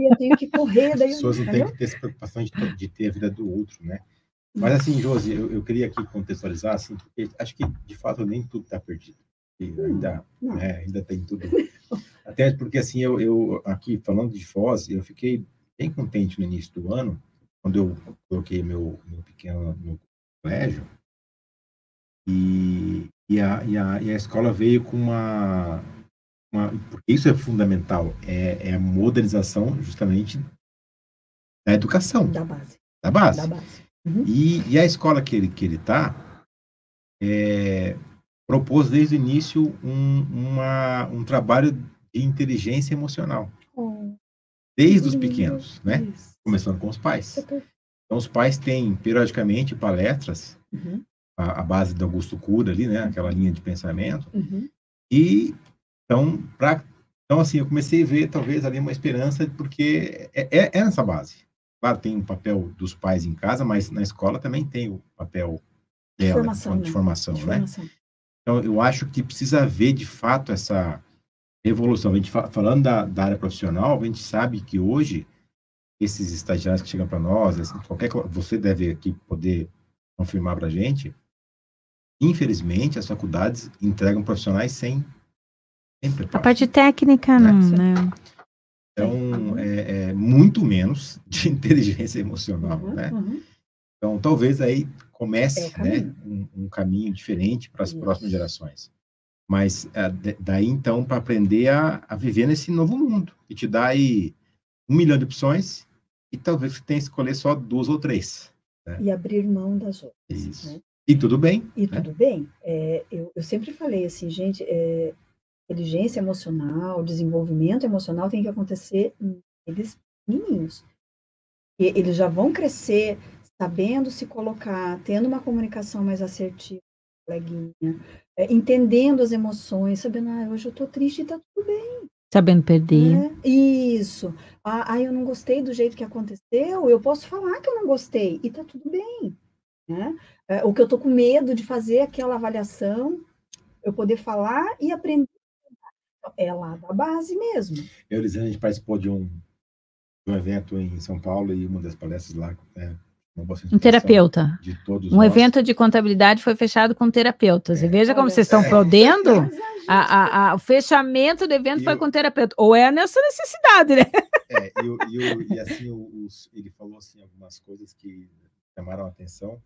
e eu tenho que correr. Daí, as pessoas não têm que ter essa preocupação de, de, ter a vida do outro, né? Mas, assim, Josi, eu, eu queria aqui contextualizar, assim, porque acho que, de fato, nem tudo está perdido. ainda, né, ainda tem tudo. Até porque, assim, eu, eu aqui, falando de Foz, eu fiquei bem contente no início do ano, quando eu coloquei meu, meu pequeno no colégio, e, e, a, e, a, e a escola veio com uma, uma. Porque isso é fundamental, é, é a modernização justamente da educação. Da base. Da base. Da base. Uhum. E, e a escola que ele está, que ele tá, é, propôs desde o início um, uma, um trabalho de inteligência emocional. Desde os pequenos, né? Começando com os pais. Então, os pais têm, periodicamente, palestras, uhum. a, a, base do Augusto Cura ali, né? Aquela linha de pensamento. Uhum. E, então, pra, então, assim, eu comecei a ver, talvez, ali uma esperança, porque é, é, é essa base. Claro, tem o papel dos pais em casa, mas na escola também tem o papel dela, de formação, de, formação, de né? Formação. Então, eu acho que precisa haver, de fato, essa revolução. A gente falando da, da, área profissional, a gente sabe que hoje esses estagiários que chegam para nós, assim, qualquer você deve aqui poder confirmar para a gente. Infelizmente, as faculdades entregam profissionais sem, sem preparo. A parte técnica, né? não, né? Então, é, é, muito menos de inteligência emocional, uhum, né? Uhum. Então, talvez aí comece é né, um, um, caminho diferente para as próximas gerações. Mas é, daí então para aprender a, a, viver nesse novo mundo e te dá aí um milhão de opções e talvez você tenha que escolher só duas ou três. Né? E abrir mão das outras. Isso. Né? E tudo bem. E né? tudo bem. É, eu, eu, sempre falei assim, gente, é, inteligência emocional, desenvolvimento emocional tem que acontecer neles meninos. E eles já vão crescer sabendo se colocar, tendo uma comunicação mais assertiva, coleguinha, é, entendendo as emoções, sabendo, ah, hoje eu tô triste e tá tudo bem. Sabendo perder. É, isso. Ah, ah, eu não gostei do jeito que aconteceu, eu posso falar que eu não gostei e tá tudo bem. Né? É, o que eu tô com medo de fazer aquela avaliação, eu poder falar e aprender. É lá da base mesmo. Eu, Lisandra, a gente participou de um, de um evento em São Paulo e uma das palestras lá, é, um terapeuta. um nós. evento de contabilidade foi fechado com terapeutas. É, e veja como vocês estão é, podendo. A, a, a, o fechamento do evento e foi com terapeuta. Ou é nessa necessidade, né? É, e, e, e assim, os, ele falou assim, algumas coisas que chamaram a atenção,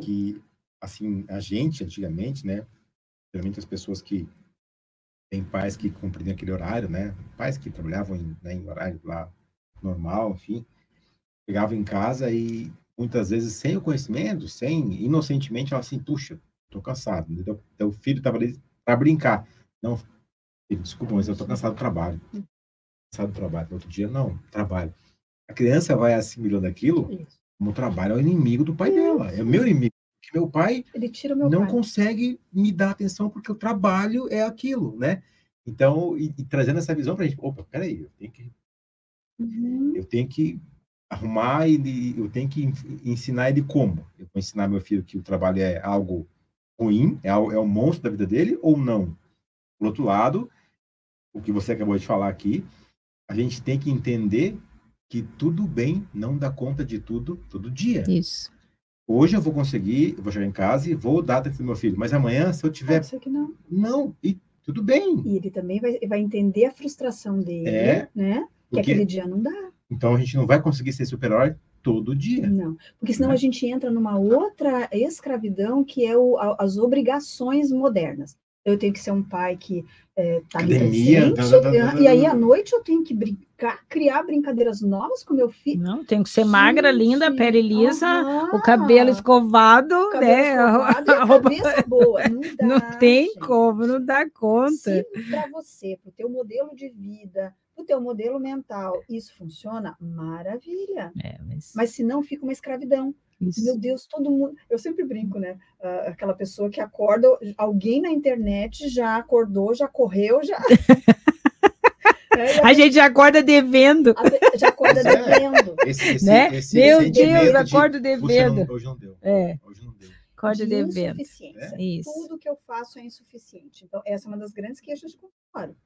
que assim, a gente, antigamente, né? Geralmente as pessoas que têm pais que cumpriam aquele horário, né? Pais que trabalhavam em, né, em horário lá normal, enfim, chegavam em casa e muitas vezes sem o conhecimento, sem, inocentemente, ela assim, puxa, tô cansado? Então, o filho tava ali para brincar. Não, desculpa, mas eu tô cansado do trabalho. Cansado do trabalho. No outro dia, não, trabalho. A criança vai assimilando aquilo como trabalho é o inimigo do pai dela, é o meu inimigo. Porque meu pai meu não pai. consegue me dar atenção porque o trabalho é aquilo, né? Então, e, e trazendo essa visão para a gente, opa, peraí, eu tenho que, uhum. eu tenho que arrumar ele, eu tenho que ensinar ele como. Eu vou ensinar meu filho que o trabalho é algo ruim, é, é o monstro da vida dele ou não. Por outro lado, o que você acabou de falar aqui, a gente tem que entender que tudo bem não dá conta de tudo todo dia. Isso. Hoje eu vou conseguir, eu vou chegar em casa e vou dar atenção pro meu filho, mas amanhã, se eu tiver. Pode ser que não. Não, e tudo bem. E ele também vai, vai entender a frustração dele, é, né? Que aquele dia não dá. Então a gente não vai conseguir ser super-herói todo dia. Não, porque senão né? a gente entra numa outra escravidão que é o, as obrigações modernas. Eu tenho que ser um pai que está é, presente, tá, tá, tá, e aí à noite eu tenho que brincar, criar brincadeiras novas com meu filho. Não, tem que ser gente, magra, linda, pele lisa, o cabelo escovado, o cabelo né? Escovado, a, a roupa boa. Não, dá, não tem gente. como, não dá conta. Para você, para o teu modelo de vida, o teu modelo mental, isso funciona? Maravilha. É, mas... mas se não, fica uma escravidão. Isso. Meu Deus, todo mundo. Eu sempre brinco, né? Uh, aquela pessoa que acorda, alguém na internet já acordou, já correu, já. é, a, a gente já acorda devendo. Já acorda é. devendo. Esse, esse, né? Esse Meu Deus, acordo de, devendo. Não, hoje não deu. É. Hoje não deu. Acorda de devendo. É? Isso. Tudo que eu faço é insuficiente. Então, essa é uma das grandes queixas de consultório.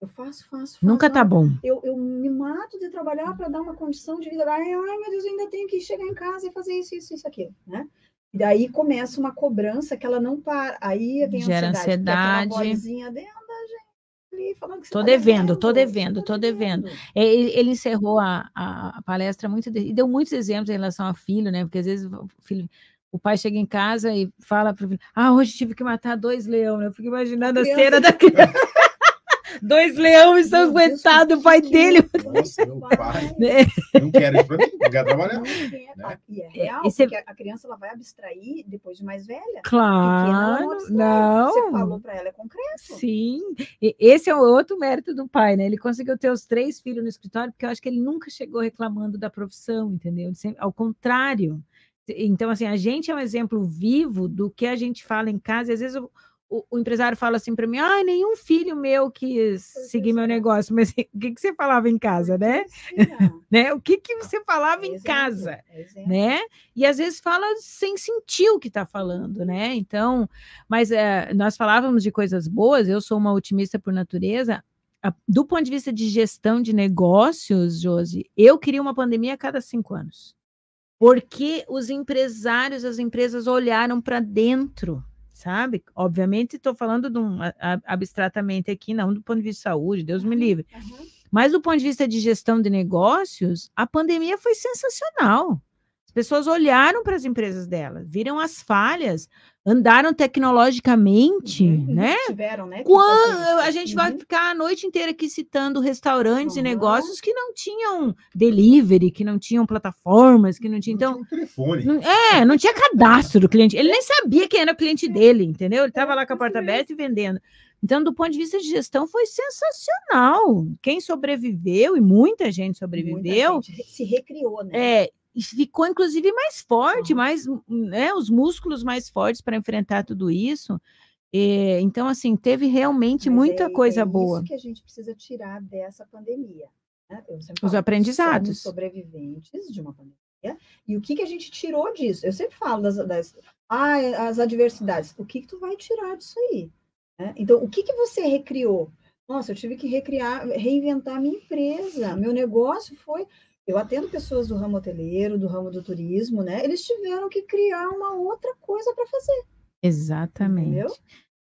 Eu faço, faço, faço. Nunca tá bom. Eu, eu me mato de trabalhar para dar uma condição de vida. Ai, ai, meu Deus, eu ainda tenho que chegar em casa e fazer isso, isso, isso, aquilo, né? E daí começa uma cobrança que ela não para. Aí vem Gera ansiedade. ansiedade. gente. Falando que tô, tá devendo, tô devendo, tô devendo, tô devendo. Ele, ele encerrou a, a, palestra muito e deu muitos exemplos em relação ao filho, né? Porque às vezes o filho, o pai chega em casa e fala para o filho: Ah, hoje tive que matar dois leões. Eu fico imaginando a, a cena da criança. Dois leões ensanguentados, o pai dele. Nossa, meu pai. É. Não quero isso pra mim, não quero trabalhar. Né? E é real, Esse... porque a criança ela vai abstrair depois de mais velha. Claro, não. Você falou para ela, é concreto. Sim, e esse é o outro mérito do pai, né? Ele conseguiu ter os três filhos no escritório, porque eu acho que ele nunca chegou reclamando da profissão, entendeu? Sempre, ao contrário. Então, assim, a gente é um exemplo vivo do que a gente fala em casa, e às vezes eu o, o, empresário fala assim para mim: ah, nenhum filho meu quis seguir meu negócio, mas o que, que você falava em casa, né? né? O que, que você falava em casa, né? E às vezes fala sem sentir o que está falando, né? Então, mas é, nós falávamos de coisas boas, eu sou uma otimista por natureza. Do ponto de vista de gestão de negócios, Josi, eu queria uma pandemia a cada cinco anos. Porque os empresários, as empresas olharam para dentro sabe? Obviamente, estou falando de um, abstratamente aqui, não do ponto de vista de saúde, Deus me livre. Uhum. Mas do ponto de vista de gestão de negócios, a pandemia foi sensacional. As pessoas olharam para as empresas delas, viram as falhas, andaram tecnologicamente, uhum, né? Tiveram, né? Quando a gente uhum. vai ficar a noite inteira aqui citando restaurantes uhum. e negócios que não tinham delivery, que não tinham plataformas, que não tinham. Então, não tinha um telefone. Não, é, não tinha cadastro do cliente. Ele nem sabia quem era o cliente dele, entendeu? Ele estava lá com a porta aberta e vendendo. Então, do ponto de vista de gestão, foi sensacional. Quem sobreviveu, e muita gente sobreviveu. Muita gente se recriou, né? É, ficou, inclusive, mais forte, uhum. mais, né, os músculos mais fortes para enfrentar tudo isso. E, então, assim, teve realmente Mas muita é, coisa é boa. isso que a gente precisa tirar dessa pandemia. Né? Os aprendizados. Sobreviventes de uma pandemia. E o que, que a gente tirou disso? Eu sempre falo das, das ah, as adversidades. O que, que tu vai tirar disso aí? Né? Então, o que, que você recriou? Nossa, eu tive que recriar, reinventar a minha empresa. Meu negócio foi. Eu atendo pessoas do ramo hoteleiro, do ramo do turismo, né? Eles tiveram que criar uma outra coisa para fazer. Exatamente. Entendeu?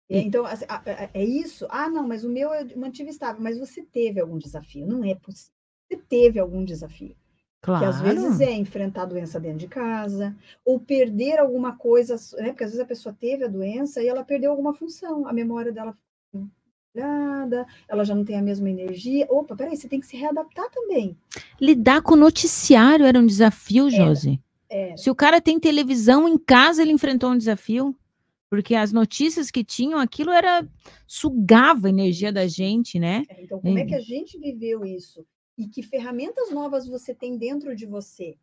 Então, assim, é isso. Ah, não, mas o meu eu mantive estável. Mas você teve algum desafio. Não é possível. Você teve algum desafio. Claro. Que às vezes é enfrentar a doença dentro de casa, ou perder alguma coisa, né? Porque às vezes a pessoa teve a doença e ela perdeu alguma função, a memória dela ela já não tem a mesma energia. Opa, peraí, você tem que se readaptar também. Lidar com o noticiário era um desafio, Josi. Se o cara tem televisão em casa, ele enfrentou um desafio. Porque as notícias que tinham, aquilo era sugava a energia da gente, né? É, então, como é. é que a gente viveu isso? e que ferramentas novas você tem dentro de você,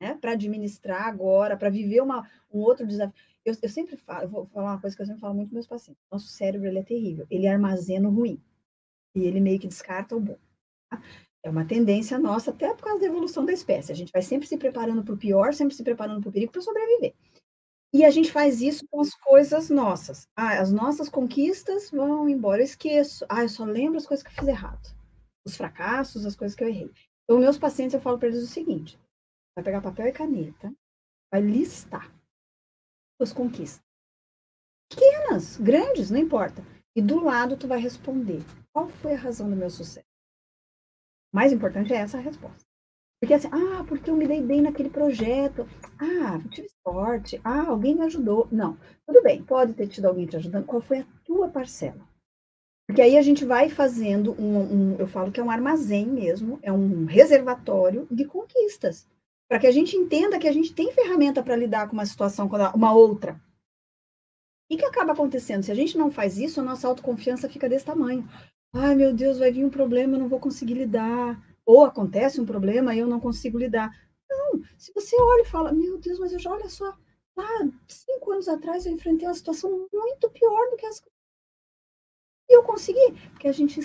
né, para administrar agora, para viver uma, um outro desafio. Eu, eu sempre falo, eu vou falar uma coisa que eu sempre falo muito com meus pacientes. Nosso cérebro ele é terrível, ele armazena o ruim e ele meio que descarta o bom. Tá? É uma tendência nossa, até por causa da evolução da espécie. A gente vai sempre se preparando para o pior, sempre se preparando para o perigo para sobreviver. E a gente faz isso com as coisas nossas. Ah, as nossas conquistas vão embora. Eu esqueço. Ah, eu só lembro as coisas que eu fiz errado os fracassos, as coisas que eu errei. Então, meus pacientes, eu falo para eles o seguinte: vai pegar papel e caneta, vai listar conquistas. Pequenas, grandes, não importa. E do lado, tu vai responder: qual foi a razão do meu sucesso? O mais importante é essa resposta. Porque assim, ah, porque eu me dei bem naquele projeto. Ah, tive sorte. Ah, alguém me ajudou. Não, tudo bem, pode ter tido alguém te ajudando. Qual foi a tua parcela? Porque aí a gente vai fazendo um, um, eu falo que é um armazém mesmo, é um reservatório de conquistas, para que a gente entenda que a gente tem ferramenta para lidar com uma situação, uma outra. E que acaba acontecendo? Se a gente não faz isso, a nossa autoconfiança fica desse tamanho. Ai, meu Deus, vai vir um problema, eu não vou conseguir lidar. Ou acontece um problema e eu não consigo lidar. Não, se você olha e fala, meu Deus, mas eu já olha só, lá cinco anos atrás eu enfrentei uma situação muito pior do que essa e eu consegui, porque a gente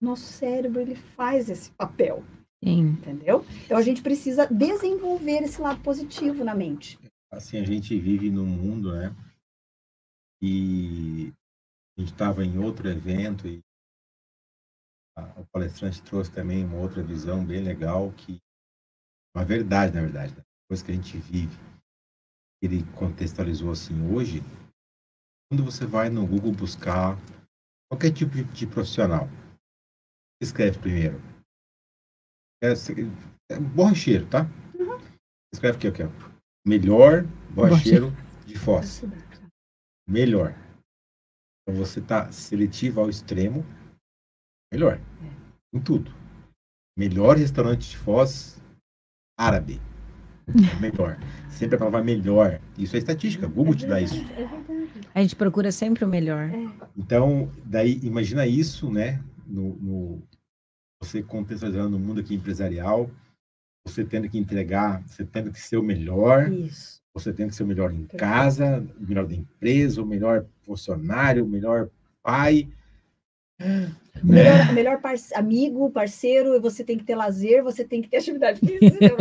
nosso cérebro ele faz esse papel. Sim. Entendeu? Então a gente precisa desenvolver esse lado positivo na mente. Assim, a gente vive num mundo, né? E a gente estava em outro evento e a, o palestrante trouxe também uma outra visão bem legal que uma verdade, na verdade, né? coisa que a gente vive. Ele contextualizou assim, hoje, quando você vai no Google buscar qualquer tipo de profissional. Escreve primeiro. É, é borracheiro, tá? Uhum. Escreve aqui, aqui, ó. Melhor borracheiro de Foz. Melhor. Então você tá seletivo ao extremo. Melhor. É. Em tudo. Melhor restaurante de Foz árabe. Melhor. Sempre a palavra melhor. Isso é estatística. Google te dá isso. É a gente procura sempre o melhor. É. Então, daí, imagina isso, né? No, no, você contextualizando no mundo aqui empresarial, você tendo que entregar, você tendo que ser o melhor. Isso. Você tendo que ser o melhor em casa, o melhor da empresa, o melhor funcionário, o melhor pai. Melhor, melhor parce amigo, parceiro, você tem que ter lazer, você tem que ter atividade física.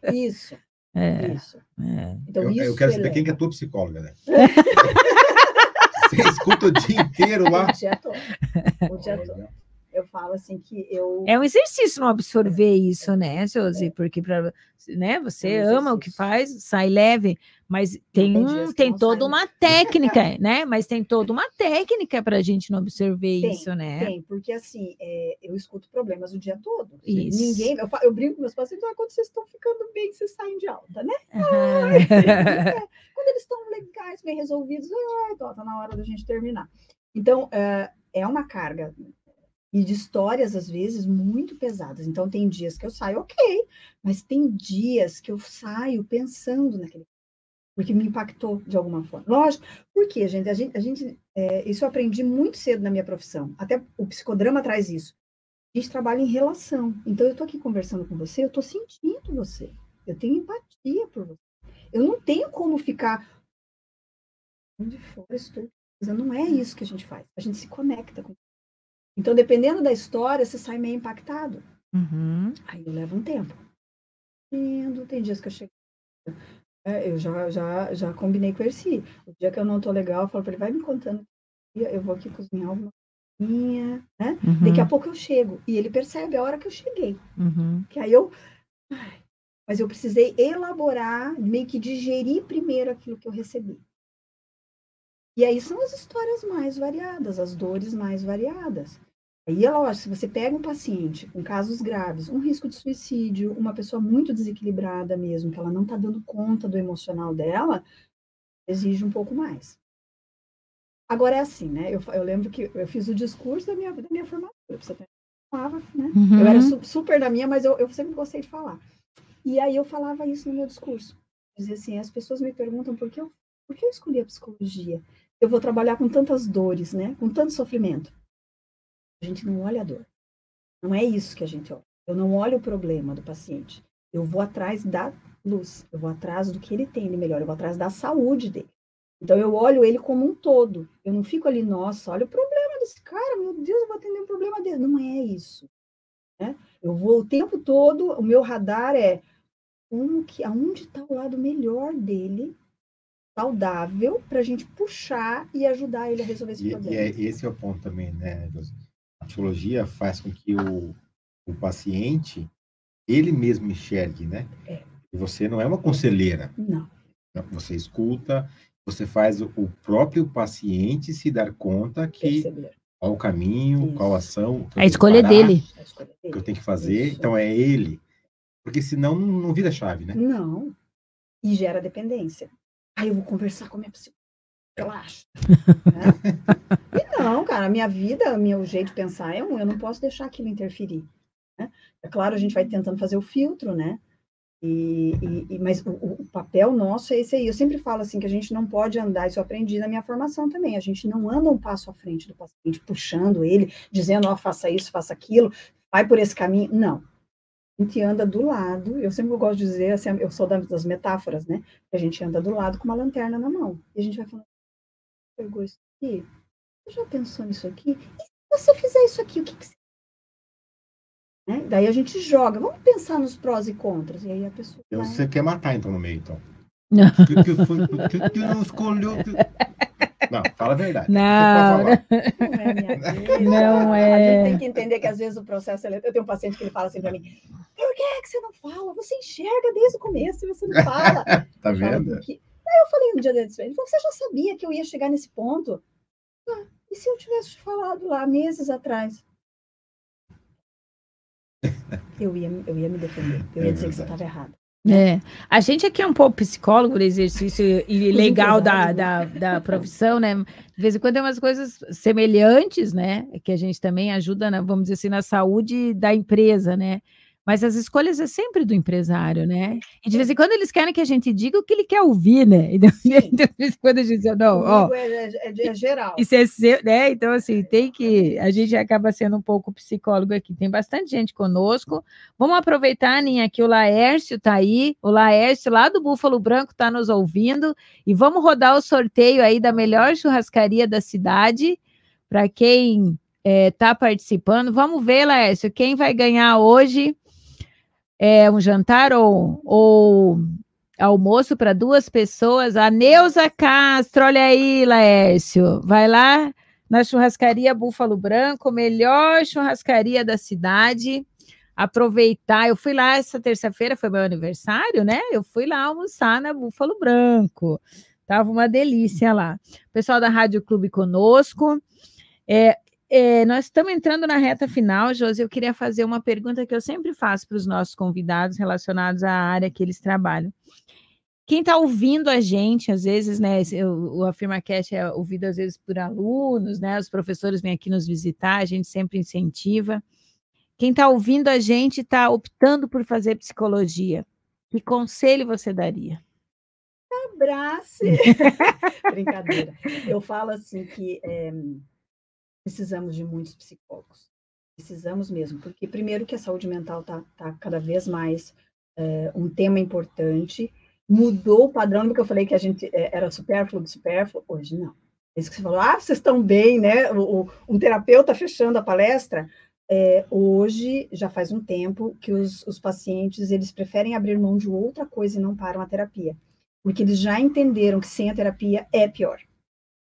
Isso. É, isso. É. Então, eu, isso eu quero saber quem que é tua psicóloga, né? Você escuta o dia inteiro lá? O dia todo. O dia todo. Eu falo assim que eu. É um exercício não absorver isso, né, Josi? É. Porque pra, né, você é ama o que faz, sai leve, mas tem, um, tem toda uma técnica, né? Mas tem toda uma técnica para a gente não absorver tem, isso, né? Tem, porque assim, é, eu escuto problemas o dia todo. Isso. Ninguém, eu, eu brinco com meus pacientes, ah, quando vocês estão ficando bem, vocês saem de alta, né? Uhum. Ai, quando eles estão legais, bem resolvidos, ah, tá, na hora da gente terminar. Então, é, é uma carga e de histórias, às vezes, muito pesadas. Então, tem dias que eu saio ok, mas tem dias que eu saio pensando naquele. porque me impactou de alguma forma. Lógico, porque, gente, a gente, a gente é, isso eu aprendi muito cedo na minha profissão, até o psicodrama traz isso. A gente trabalha em relação. Então, eu estou aqui conversando com você, eu estou sentindo você, eu tenho empatia por você. Eu não tenho como ficar de fora estou. Não é isso que a gente faz. A gente se conecta com. Então, dependendo da história, você sai meio impactado. Uhum. Aí eu levo um tempo. Tem dias que eu chego. É, eu já, já, já combinei com o Erci. O dia que eu não tô legal, eu falo para ele, vai me contando. Eu vou aqui cozinhar alguma coisinha, né? Uhum. Daqui a pouco eu chego. E ele percebe a hora que eu cheguei. Uhum. Que aí eu. Ai, mas eu precisei elaborar, meio que digerir primeiro aquilo que eu recebi. E aí são as histórias mais variadas, as dores mais variadas. Aí, é lógico, se você pega um paciente com casos graves, um risco de suicídio, uma pessoa muito desequilibrada mesmo, que ela não está dando conta do emocional dela, exige um pouco mais. Agora é assim, né? Eu, eu lembro que eu fiz o discurso da minha, da minha formatura, você falava, né? Uhum. Eu era su, super da minha, mas eu, eu sempre gostei de falar. E aí eu falava isso no meu discurso. Dizia assim, as pessoas me perguntam por que eu, por que eu escolhi a psicologia? Eu vou trabalhar com tantas dores, né? Com tanto sofrimento. A gente não olha a dor. Não é isso que a gente olha. Eu não olho o problema do paciente. Eu vou atrás da luz. Eu vou atrás do que ele tem de melhor. Eu vou atrás da saúde dele. Então eu olho ele como um todo. Eu não fico ali, nossa, olha o problema desse cara, meu Deus, eu vou atender um problema dele. Não é isso. Né? Eu vou o tempo todo, o meu radar é como que, aonde está o lado melhor dele, saudável, para a gente puxar e ajudar ele a resolver esse e, problema. E é, esse é o ponto também, né, Josi? A psicologia faz com que o, o paciente ele mesmo enxergue, né? É. Você não é uma conselheira. Não. Você escuta, você faz o próprio paciente se dar conta que Perceber. qual o caminho, Isso. qual a ação. A escolha, parar, dele. a escolha dele. que eu tenho que fazer. Isso. Então é ele. Porque senão não vira chave, né? Não. E gera dependência. Aí eu vou conversar com a minha psicóloga relaxa. Né? E não, cara, a minha vida, o meu jeito de pensar é um, eu não posso deixar aquilo interferir. Né? É claro, a gente vai tentando fazer o filtro, né? E, e, mas o, o, papel nosso é esse aí. Eu sempre falo assim que a gente não pode andar, isso eu aprendi na minha formação também. A gente não anda um passo à frente do paciente, puxando ele, dizendo, ó, oh, faça isso, faça aquilo, vai por esse caminho. Não. A gente anda do lado, eu sempre gosto de dizer, assim, eu sou das metáforas, né? A gente anda do lado com uma lanterna na mão. E a gente vai falando, pegou isso aqui? Já pensou nisso aqui? E se você fizer isso aqui, o que, que você. Né? Daí a gente joga, vamos pensar nos prós e contras. E aí a pessoa. Vai... Você quer matar então no meio, então? que, que, foi, que, que não escolheu. Não, fala a verdade. Não, não é minha vida. Não é. A gente tem que entender que às vezes o processo. Eu tenho um paciente que ele fala assim para mim: por que, que você não fala? Você enxerga desde o começo e você não fala. tá vendo? Porque Aí eu falei um dia desse, ele falou, você já sabia que eu ia chegar nesse ponto? Ah, e se eu tivesse falado lá meses atrás? Eu ia, eu ia me defender, eu ia é dizer que você estava errado. É, a gente aqui é um pouco psicólogo do exercício e legal da, da, da profissão, né? De vez em quando tem umas coisas semelhantes, né? Que a gente também ajuda, na, vamos dizer assim, na saúde da empresa, né? Mas as escolhas é sempre do empresário, né? E de vez em quando eles querem que a gente diga o que ele quer ouvir, né? Então, de vez em quando a gente diz, não, ó. É, é, é, geral. Isso é seu, né? Então, assim, tem que. A gente acaba sendo um pouco psicólogo aqui. Tem bastante gente conosco. Vamos aproveitar, Aninha, que o Laércio está aí. O Laércio, lá do Búfalo Branco, está nos ouvindo. E vamos rodar o sorteio aí da melhor churrascaria da cidade. Para quem está participando. Vamos ver, Laércio, quem vai ganhar hoje é, um jantar ou, ou almoço para duas pessoas. A Neuza Castro, olha aí, Laércio, vai lá na churrascaria Búfalo Branco, melhor churrascaria da cidade. Aproveitar, eu fui lá essa terça-feira, foi meu aniversário, né? Eu fui lá almoçar na Búfalo Branco. Tava uma delícia lá. pessoal da Rádio Clube conosco. É, é, nós estamos entrando na reta final, Josi. Eu queria fazer uma pergunta que eu sempre faço para os nossos convidados relacionados à área que eles trabalham. Quem está ouvindo a gente, às vezes, né? O, o AfirmaCast é ouvido às vezes por alunos, né? Os professores vêm aqui nos visitar, a gente sempre incentiva. Quem está ouvindo a gente está optando por fazer psicologia. Que conselho você daria? Abrace. Brincadeira. Eu falo assim que é, precisamos de muitos psicólogos. Precisamos mesmo, porque primeiro que a saúde mental está tá cada vez mais é, um tema importante, mudou o padrão, porque eu falei que a gente é, era supérfluo do supérfluo, hoje não. É isso que você falou, ah, vocês estão bem, né? O, o, um terapeuta fechando a palestra, é, hoje, já faz um tempo, que os, os pacientes, eles preferem abrir mão de outra coisa e não param a terapia. Porque eles já entenderam que sem a terapia é pior.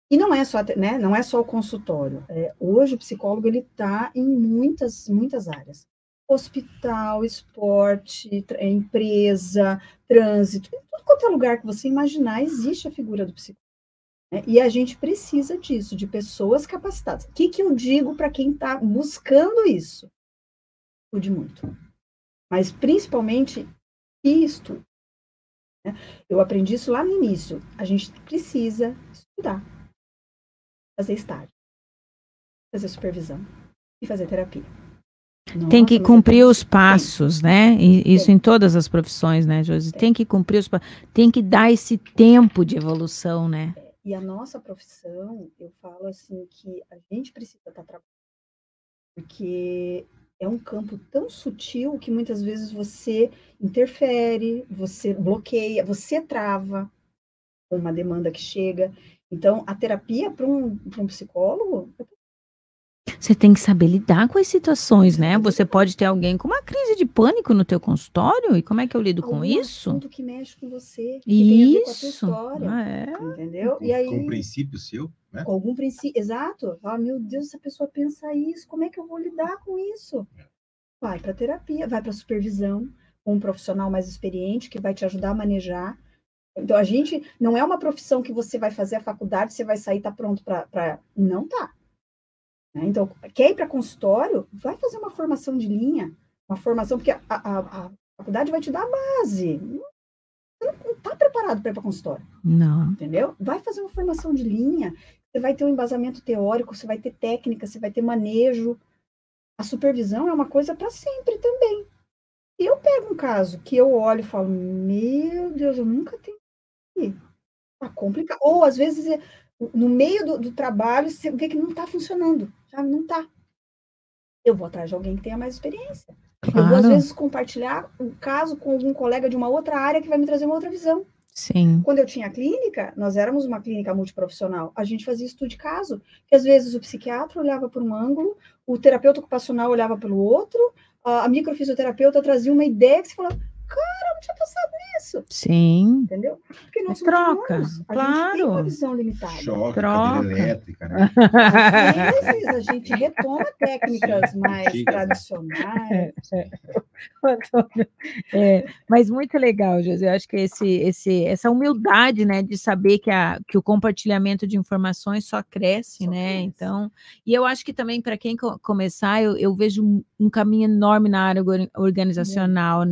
E não é só, né, não é só o consultório. É, hoje o psicólogo ele está em muitas, muitas áreas. Hospital, esporte, empresa, trânsito, tudo quanto é lugar que você imaginar, existe a figura do psicólogo. Né? E a gente precisa disso, de pessoas capacitadas. O que, que eu digo para quem está buscando isso? Estude muito. Mas, principalmente, isto. Né? Eu aprendi isso lá no início. A gente precisa estudar, fazer estágio, fazer supervisão e fazer terapia. Nossa, tem que cumprir os passos, tem. né? E isso tem. em todas as profissões, né, Josi? Tem. tem que cumprir os passos, tem que dar esse tempo de evolução, né? E a nossa profissão, eu falo assim que a gente precisa estar trabalhando, porque é um campo tão sutil que muitas vezes você interfere, você bloqueia, você trava uma demanda que chega. Então, a terapia para um, um psicólogo é você tem que saber lidar com as situações, né? Você pode ter alguém com uma crise de pânico no teu consultório, e como é que eu lido Algum com isso? assunto que mexe com você, que isso. Ah, é. Entendeu? Com, e aí, com um princípio seu, né? Com algum princípio, exato. Ah, meu Deus, essa pessoa pensa isso, como é que eu vou lidar com isso? Vai para terapia, vai para supervisão, com um profissional mais experiente que vai te ajudar a manejar. Então, a gente não é uma profissão que você vai fazer a faculdade, você vai sair, tá pronto para. Não tá. Né? Então, quer ir para consultório? Vai fazer uma formação de linha, uma formação, porque a, a, a faculdade vai te dar a base. Você não está preparado para ir para consultório. Não. Entendeu? Vai fazer uma formação de linha, você vai ter um embasamento teórico, você vai ter técnica, você vai ter manejo. A supervisão é uma coisa para sempre também. E eu pego um caso que eu olho e falo, meu Deus, eu nunca tenho. Tá complicado. Ou às vezes é, no meio do, do trabalho, você vê que não está funcionando não está. Eu vou atrás de alguém que tenha mais experiência. Claro. Eu vou, às vezes, compartilhar um caso com algum colega de uma outra área que vai me trazer uma outra visão. Sim. Quando eu tinha clínica, nós éramos uma clínica multiprofissional, a gente fazia estudo de caso, que às vezes o psiquiatra olhava por um ângulo, o terapeuta ocupacional olhava pelo outro, a microfisioterapeuta trazia uma ideia que você falava, cara, não tinha pensado nisso. Sim. Entendeu? Porque nós é troca, humanos, a claro. gente tem uma visão limitada. Choque, troca. elétrica, né? Às vezes a gente retoma técnicas mais tradicionais. É, é. mas muito legal, José. Eu acho que esse, esse, essa humildade, né, de saber que, a, que o compartilhamento de informações só cresce, só né? Cresce. Então, e eu acho que também para quem co começar, eu, eu vejo um, caminho enorme na área organizacional, muito.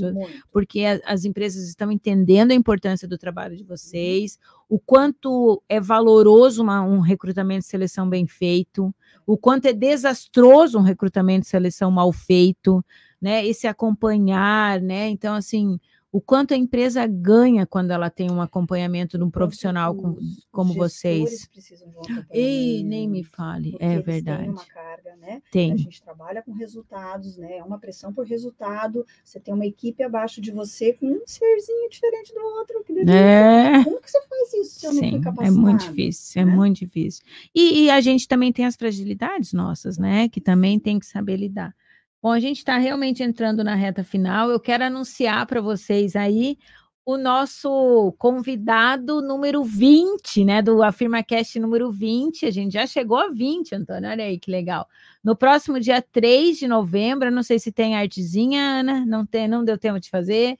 Né, Muito. Porque a, as empresas estão entendendo a importância do trabalho de vocês, o quanto é valoroso uma, um recrutamento de seleção bem feito, o quanto é desastroso um recrutamento de seleção mal feito, né? Esse acompanhar, né? Então, assim, o quanto a empresa ganha quando ela tem um acompanhamento de um profissional com, como vocês. Um Ei, nem me fale, é verdade. Tem uma carga, né? Tem. A gente trabalha com resultados, né? É uma pressão por resultado. Você tem uma equipe abaixo de você com um serzinho diferente do outro. Que é. Como que você faz isso se eu Sim, não É muito difícil, é né? muito difícil. E, e a gente também tem as fragilidades nossas, né? Que também tem que saber lidar. Bom, a gente está realmente entrando na reta final. Eu quero anunciar para vocês aí o nosso convidado número 20, né? Do AfirmaCast número 20. A gente já chegou a 20, Antônio. Olha aí que legal. No próximo dia 3 de novembro, não sei se tem artezinha, Ana, não tem, não deu tempo de fazer.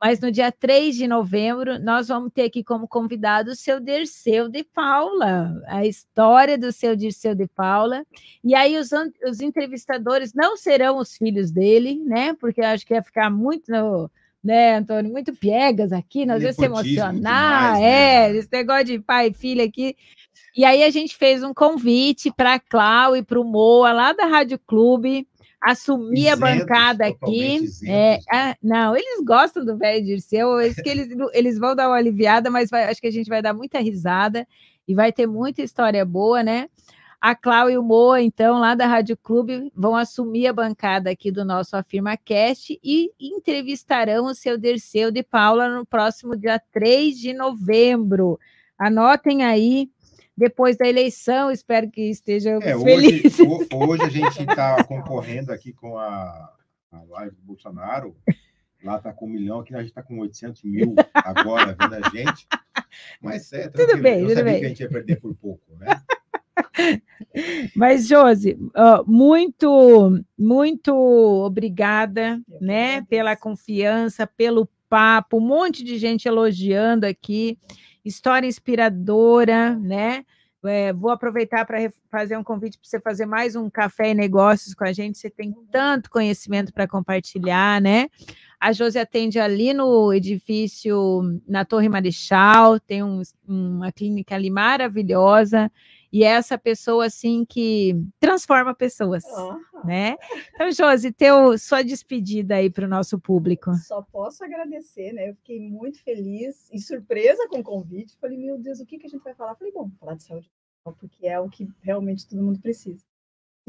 Mas no dia 3 de novembro, nós vamos ter aqui como convidado o seu Dirceu de Paula, a história do seu Dirceu de Paula. E aí os, os entrevistadores não serão os filhos dele, né? Porque eu acho que ia ficar muito, no, né, Antônio, muito piegas aqui, nós vamos se emocionar, demais, é, né? esse negócio de pai e filha aqui. E aí a gente fez um convite para a Clau e para o Moa, lá da Rádio Clube, assumir a bancada aqui. É, ah, não, eles gostam do velho Dirceu, acho que eles, eles vão dar uma aliviada, mas vai- acho que a gente vai dar muita risada e vai ter muita história boa, né? A Clau e o Moa, então, lá da Rádio Clube, vão assumir a bancada aqui do nosso Afirma Cast e entrevistarão o seu Dirceu de Paula no próximo dia 3 de novembro. Anotem aí, depois da eleição, espero que estejam É, hoje, felizes. hoje a gente está concorrendo aqui com a, a live do Bolsonaro. Lá está com um milhão, aqui a gente está com 800 mil agora vendo a gente. Mas é, tranquilo. bem, Eu tudo sabia bem. que a gente ia perder por pouco, né? Mas, Josi, muito, muito obrigada, né, pela confiança, pelo papo, um monte de gente elogiando aqui, história inspiradora, né? É, vou aproveitar para fazer um convite para você fazer mais um café e negócios com a gente. Você tem tanto conhecimento para compartilhar, né? A Josi atende ali no edifício, na Torre Marechal, tem um- uma clínica ali maravilhosa. E é essa pessoa, assim, que transforma pessoas, né? Então, Josi, teu, sua despedida aí para o nosso público. Só posso agradecer, né? Eu fiquei muito feliz e surpresa com o convite. Falei, meu Deus, o que, que a gente vai falar? Falei, bom, falar de saúde mental, porque é o que realmente todo mundo precisa.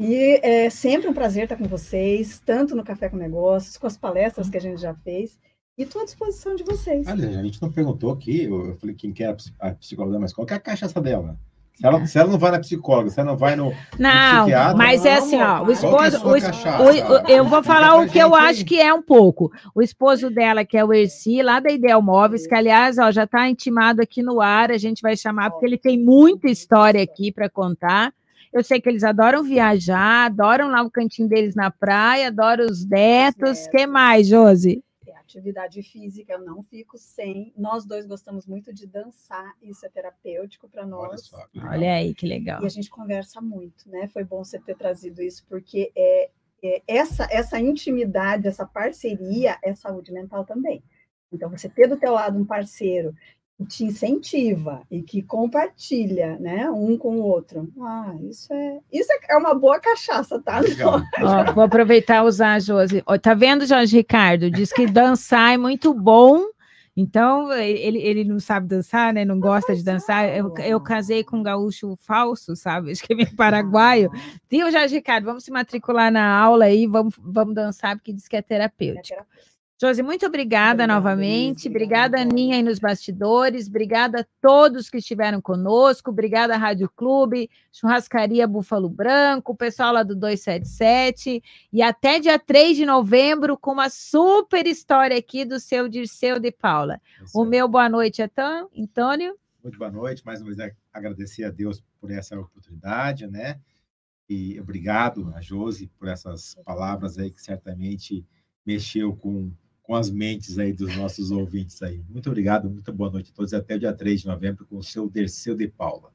E é sempre um prazer estar com vocês, tanto no Café com Negócios, com as palestras que a gente já fez, e estou à disposição de vocês. Aliás, a gente não perguntou aqui, eu falei quem que era a ps- a psicóloga, mas qual que é a cachaça dela? Se ela, se ela não vai na psicóloga, se ela não vai no. Não, psiquiatra? mas é assim, ó, o é esposo, o cachaça? o- o- eu vou falar o que eu aí. acho que é um pouco. O esposo dela, que é o Erci, lá da Ideal Móveis, que aliás, ó, já está intimado aqui no ar, a gente vai chamar, porque ele tem muita história aqui para contar. Eu sei que eles adoram viajar, adoram lá o cantinho deles na praia, adoram os netos. O que mais, Josi? Atividade física, eu não fico sem. Nós dois gostamos muito de dançar, isso é terapêutico para Olha nós. só. que legal. Olha aí, que legal. E a gente conversa muito, né? Foi bom você ter trazido isso, porque é, é essa, essa intimidade, essa parceria é saúde mental também. Então, você ter do teu lado um parceiro te incentiva e que compartilha, né, um com o outro. Ah, isso é, isso é uma boa cachaça, tá? Ó, vou aproveitar e usar, Josi. Ó, tá vendo, Jorge Ricardo? Diz que dançar é muito bom. Então, ele, ele não sabe dançar, né? Não gosta de dançar. Eu, eu casei com um gaúcho falso, sabe? Acho que é meio paraguaio. Viu, Jorge Ricardo? Vamos se matricular na aula aí, vamos, vamos dançar, porque diz que é É terapêutico. Josi, muito obrigada, novamente. Obrigada, Aninha, aí nos bastidores. Obrigada a todos que estiveram conosco. Obrigada, Rádio Clube, Churrascaria Búfalo Branco, o pessoal lá do 277. E até dia 3 de novembro, com uma super história aqui do seu Dirceu de Paula. Isso O meu boa noite, então, Antônio. Muito boa noite, mais uma vez agradecer a Deus por essa oportunidade, né? E obrigado a Josi por essas palavras aí que certamente mexeu com, com as mentes aí dos nossos ouvintes aí. Muito obrigado, muito boa noite a todos e até o dia 3 de novembro com o seu Derceu de Paula.